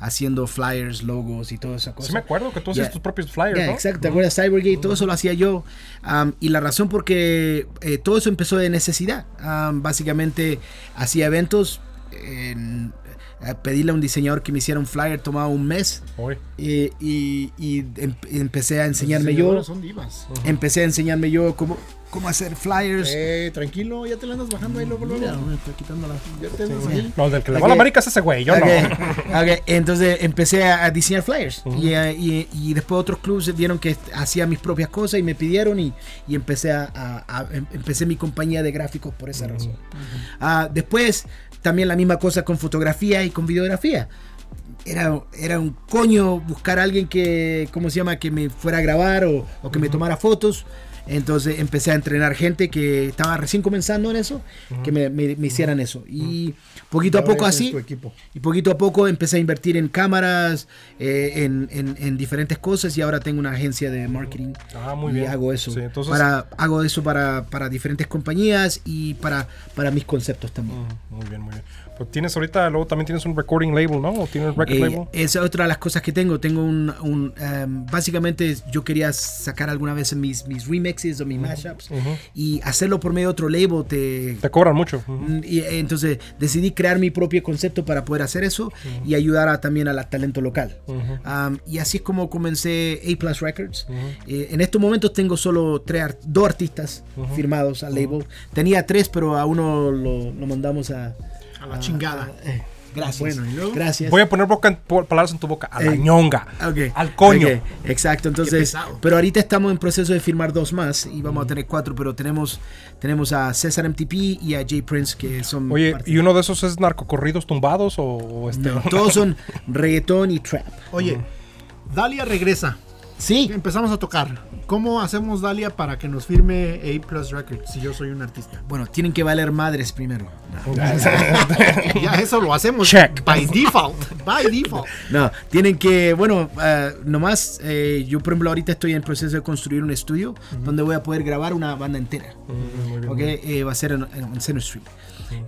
haciendo flyers, logos y toda esa cosa. sí me acuerdo que tú hacías Ya. tus propios flyers, Ya, ¿no? exacto, ¿te acuerdas? Cybergate, todo eso lo hacía yo. Um, y la razón porque eh, todo eso empezó de necesidad. Um, básicamente hacía eventos. en- pedirle a un diseñador que me hiciera un flyer tomaba un mes eh, y, y em- empecé a enseñarme yo Son divas. empecé a enseñarme yo cómo, cómo hacer flyers Eh, tranquilo, ya te la andas bajando ahí luego, luego. Mira, me estoy quitando la- Ya te andas ahí. No, del que le Ok. va a la América es ese güey, yo Ok, no. ok, Entonces empecé a, diseñar flyers y, eh, y- y después otros clubs vieron que hacía mis propias cosas y me pidieron y, y empecé a, a- a- em- empecé mi compañía de gráficos por esa razón. Ah, después también la misma cosa con fotografía y con videografía. Era, era un coño buscar a alguien que, ¿cómo se llama? Que me fuera a grabar o, o que me tomara fotos. Entonces empecé a entrenar gente que estaba recién comenzando en eso, que me, me- me hicieran eso. Y poquito a poco así, y poquito a poco empecé a invertir en cámaras, eh, en, en- en diferentes cosas y ahora tengo una agencia de marketing. Ah, muy y bien. hago eso. Sí, entonces- para, hago eso para, para diferentes compañías y para, para mis conceptos también. Mm, Muy bien, muy bien. Pues tienes ahorita, luego también tienes un recording label, ¿no? ¿O tienes record Eh, label? esa es otra de las cosas que tengo. Tengo un. un, em, básicamente, yo quería sacar alguna vez mis, mis remixes o mis mashups ujú. y hacerlo por medio de otro label. Te, Te cobran mucho. Ujú. Mm, Y eh, entonces decidí crear mi propio concepto para poder hacer eso y ayudar a- también al talento local. Um, y así es como comencé A Plus Records. Eh, en estos momentos tengo solo tres, dos artistas firmados al label. Tenía tres, pero a uno lo, lo mandamos a... A la chingada. eh, gracias. Bueno, ¿y luego? Gracias. Voy a poner boca en- po- palabras en tu boca. A la Eh, ñonga. Al coño. Exacto, entonces, pero ahorita estamos en proceso de firmar dos más y vamos a tener cuatro, pero tenemos, tenemos a César MTP y a Jay Prince que son... Oye, ¿y uno de esos es narcocorridos tumbados o, o este? No, todos son reggaetón y trap. Oye, Dalia regresa. Sí, Empezamos a tocar. ¿Cómo hacemos Dalia para que nos firme A Plus Records si yo soy un artista? bueno, tienen que valer madres primero. ya eso lo hacemos Check. by default. By default. No, tienen que, bueno, ah, nomás, eh, yo por ejemplo ahorita estoy en proceso de construir un estudio donde voy a poder grabar una banda entera. ¿ok? Eh, va a ser en, en Center Street,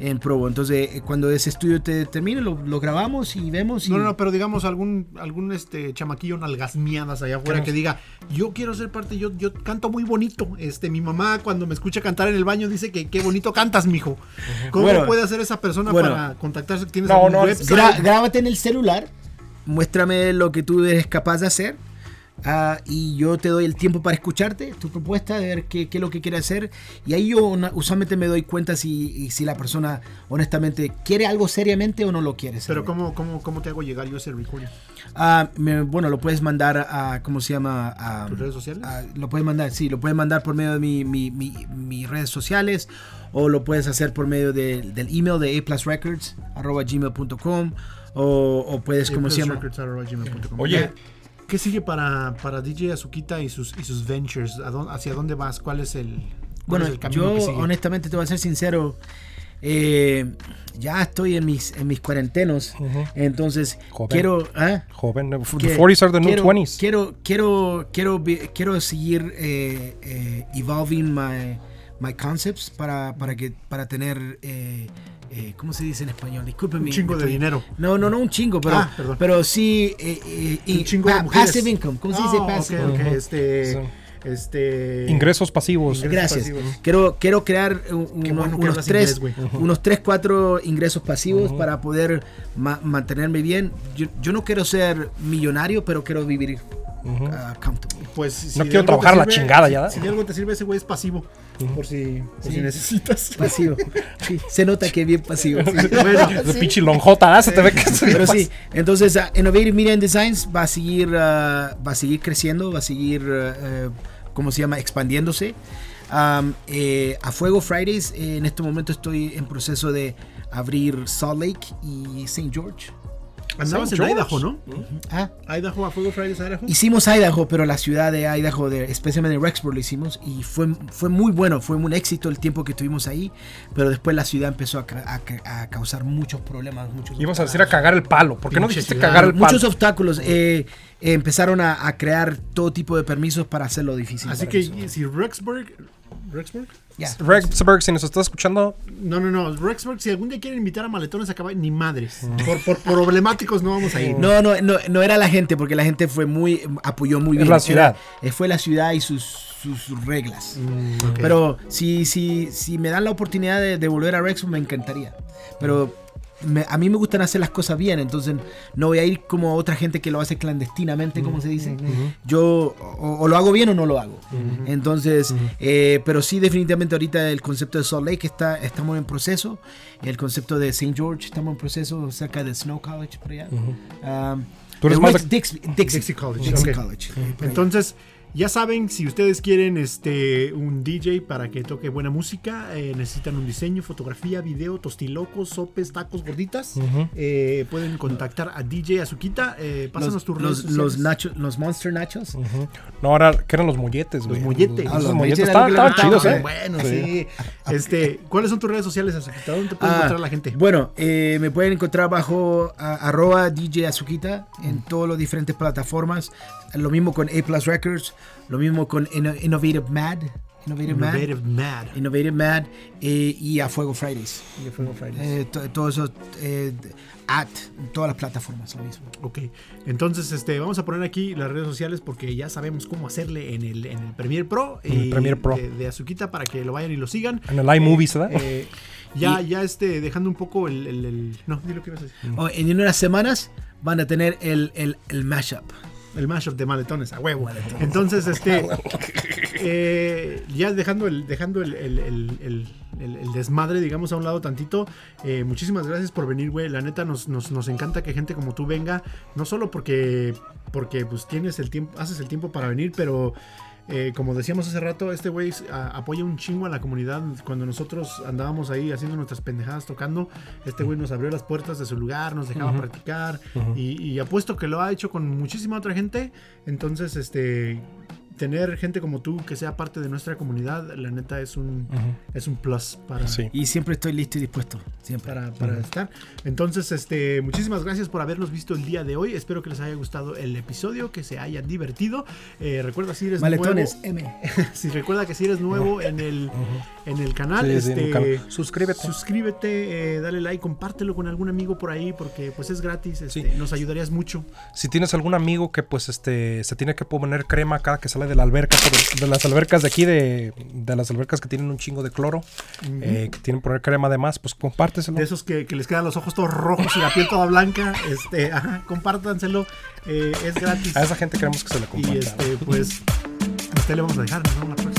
en Provo. Entonces, eh, cuando ese estudio te termine, lo, lo grabamos y vemos. Y, No, no, no, pero digamos algún algún este chamaquillo nalgas miadas allá afuera que diga, yo quiero ser parte, yo, yo canto muy bonito. Este, mi mamá cuando me escucha cantar en el baño dice que qué bonito cantas, mijo. ¿Cómo Bueno, puede hacer esa persona bueno. para contactarse? ¿Tienes No, no, website? Grábate en el celular, muéstrame lo que tú eres capaz de hacer. Ah, y yo te doy el tiempo para escucharte, tu propuesta, de ver qué, qué es lo que quiere hacer. Y ahí yo una- usualmente me doy cuenta si, si la persona honestamente quiere algo seriamente o no lo quiere. pero. ¿cómo, cómo, ¿cómo te hago llegar yo ese recording? Ah, me- bueno, lo puedes mandar a, ¿cómo se llama? A, ¿Tus redes sociales? a- lo puedes mandar, sí, lo puedes mandar por medio de mi, mi- mi- mis redes sociales o lo puedes hacer por medio de- del email de aplusrecords, arroba gmail.com o, o puedes, ¿cómo se llama? aplusrecords@gmail.com. Oye. ¿Qué, sigue para, para DJ Azuquita y sus, y sus ventures? ¿A dónde- ¿Hacia dónde vas? ¿Cuál es el, cuál Bueno, es el camino yo que sigue? honestamente te voy a ser sincero. eh, ya estoy en mis, en mis cuarentenos. Entonces, Joven. quiero. ¿ah? Joven. The que 40s are the new quiero, 20s. Quiero, quiero, quiero, quiero seguir eh, eh, evolving my, my concepts para, para, que, para tener. Eh, ¿Cómo se dice en español? Discúlpeme. Un chingo de dinero. No, no, no un chingo, pero, Ah, perdón. pero sí. eh, eh, Un chingo de mujeres. passive income. ¿Cómo se dice Ah, passive? ok, ok, Ujú. Este, Sí. este... Ingresos pasivos. Ingresos Gracias. pasivos. Quiero, quiero crear un- bueno unos tres, inglés, unos tres, cuatro ingresos pasivos para poder ma- mantenerme bien. Yo, yo no quiero ser millonario, pero quiero vivir uh, comfortable. Pues si No quiero trabajar a la sirve- chingada si- ya, ¿da? Si de algo te sirve ese güey es pasivo. Por si, por si necesitas. Pasivo. Sí, se nota que es bien pasivo. De pinche lonjota, ¿ah? se te ve que es Pero sí, entonces uh, Innovative Media and Designs va a seguir, uh, va a seguir creciendo, va a seguir, uh, ¿cómo se llama? Expandiéndose. Um, eh, a Fuego Fridays, eh, en este momento estoy en proceso de abrir Salt Lake y St. George. Andabas en George. Idaho, ¿no? Ah, Idaho, a Fuego Fridays, Idaho. Hicimos Idaho, pero la ciudad de Idaho, de, especialmente Rexburg, lo hicimos y fue, fue muy bueno, fue un éxito el tiempo que estuvimos ahí, pero después la ciudad empezó a, ca- a ca- a causar muchos problemas. Muchos Ibas a decir a cagar el palo. ¿Por qué no dijiste ciudad. cagar el palo? muchos obstáculos. eh, eh, empezaron a, a crear todo tipo de permisos para hacerlo difícil. Así que si Rexburg. ¿Rexburg? Ya. Rexburg, si nos estás escuchando, No, no, no. Rexburg, si algún día quieren invitar a maletones a caballo, ni madres. Por, por problemáticos no vamos a ir. No, no, no, no era la gente, porque la gente fue muy, apoyó muy Es bien. la ciudad. Era- eh, fue la ciudad y sus, sus reglas. Mm. Pero si, si, si me dan la oportunidad de, de volver a Rexburg, me encantaría. Pero me- a mí me gustan hacer las cosas bien, entonces no voy a ir como otra gente que lo hace clandestinamente, como se dice. Yo o, o lo hago bien o no lo hago. Entonces, eh, pero sí definitivamente ahorita el concepto de Salt Lake está, estamos en proceso. El concepto de St. George estamos en proceso cerca de Snow College por allá. Um, Tú eres más Dixie, Dixie College, Dixie. College. Entonces, ya saben, si ustedes quieren este un DJ para que toque buena música, eh, necesitan un diseño, fotografía, video, tostilocos, sopes, tacos, gorditas, eh, pueden contactar a DJ Azuquita. Eh, pásanos los, tus redes los, sociales. los, nacho- los Monster Nachos. No, ahora que eran los molletes, güey. molletes. Esos Ah, los molletes estaban, chidos, ¿eh? Bueno, sí. Este, ¿cuáles son tus redes sociales, Azuquita? ¿Dónde te puede Ah, encontrar la gente? Bueno, eh, me pueden encontrar bajo a- arroba DJ Azuquita en todas las diferentes plataformas. Lo mismo con A Plus Records, lo mismo con Inno- Innovative Mad. Innovative, Innovative Mad. Mad. Innovative Mad eh, y a Fuego Fridays. de Fuego Fridays. Eh, to- todo eso eh, at todas las plataformas lo mismo. Ok, entonces este, vamos a poner aquí las redes sociales porque ya sabemos cómo hacerle en el, en el Premiere Pro, En el y Premiere Pro. De, de Azuquita para que lo vayan y lo sigan. En el iMovie, ¿verdad? Eh, ya, ya este, dejando un poco el, el- el- No, dilo que ibas a decir. Oh, en unas semanas van a tener el, el, el mashup. El mashup de maletones, a huevo. Entonces, este. eh, ya dejando el, dejando el, el- el- el- el- el desmadre, digamos, a un lado tantito. eh, muchísimas gracias por venir, güey. La neta, nos, nos, nos encanta que gente como tú venga. No solo porque. Porque pues tienes el tiempo. Haces el tiempo para venir, pero. Eh, como decíamos hace rato, este güey apoya un chingo a la comunidad. Cuando nosotros andábamos ahí haciendo nuestras pendejadas tocando, este güey nos abrió las puertas de su lugar, nos dejaba practicar. Y, y apuesto que lo ha hecho con muchísima otra gente. Entonces, este. Tener gente como tú que sea parte de nuestra comunidad, la neta es un, Ujú. es un plus para, Sí. Y siempre estoy listo y dispuesto. Siempre. para, para Ujú. estar. Entonces, este, muchísimas gracias por habernos visto el día de hoy. Espero que les haya gustado el episodio, que se hayan divertido. Eh, recuerda si eres Maletones, nuevo. M. Si recuerda que si eres nuevo en el, en el canal, Sí, sí, en el este, canal. Suscríbete. suscríbete, eh, dale like, compártelo con algún amigo por ahí, porque pues es gratis. este, Sí. Nos ayudarías mucho. Si tienes algún amigo que pues este se tiene que poner crema cada que sale de la alberca, de las albercas de aquí, de, de las albercas que tienen un chingo de cloro, eh, que tienen poner crema además, pues compárteselo. de esos que, que les quedan los ojos todos rojos y la piel toda blanca, este, ajá, compártanselo, eh, es gratis. A esa gente queremos que se le y comparta. este, pues, hasta ahí le vamos a dejar, nos vemos la próxima.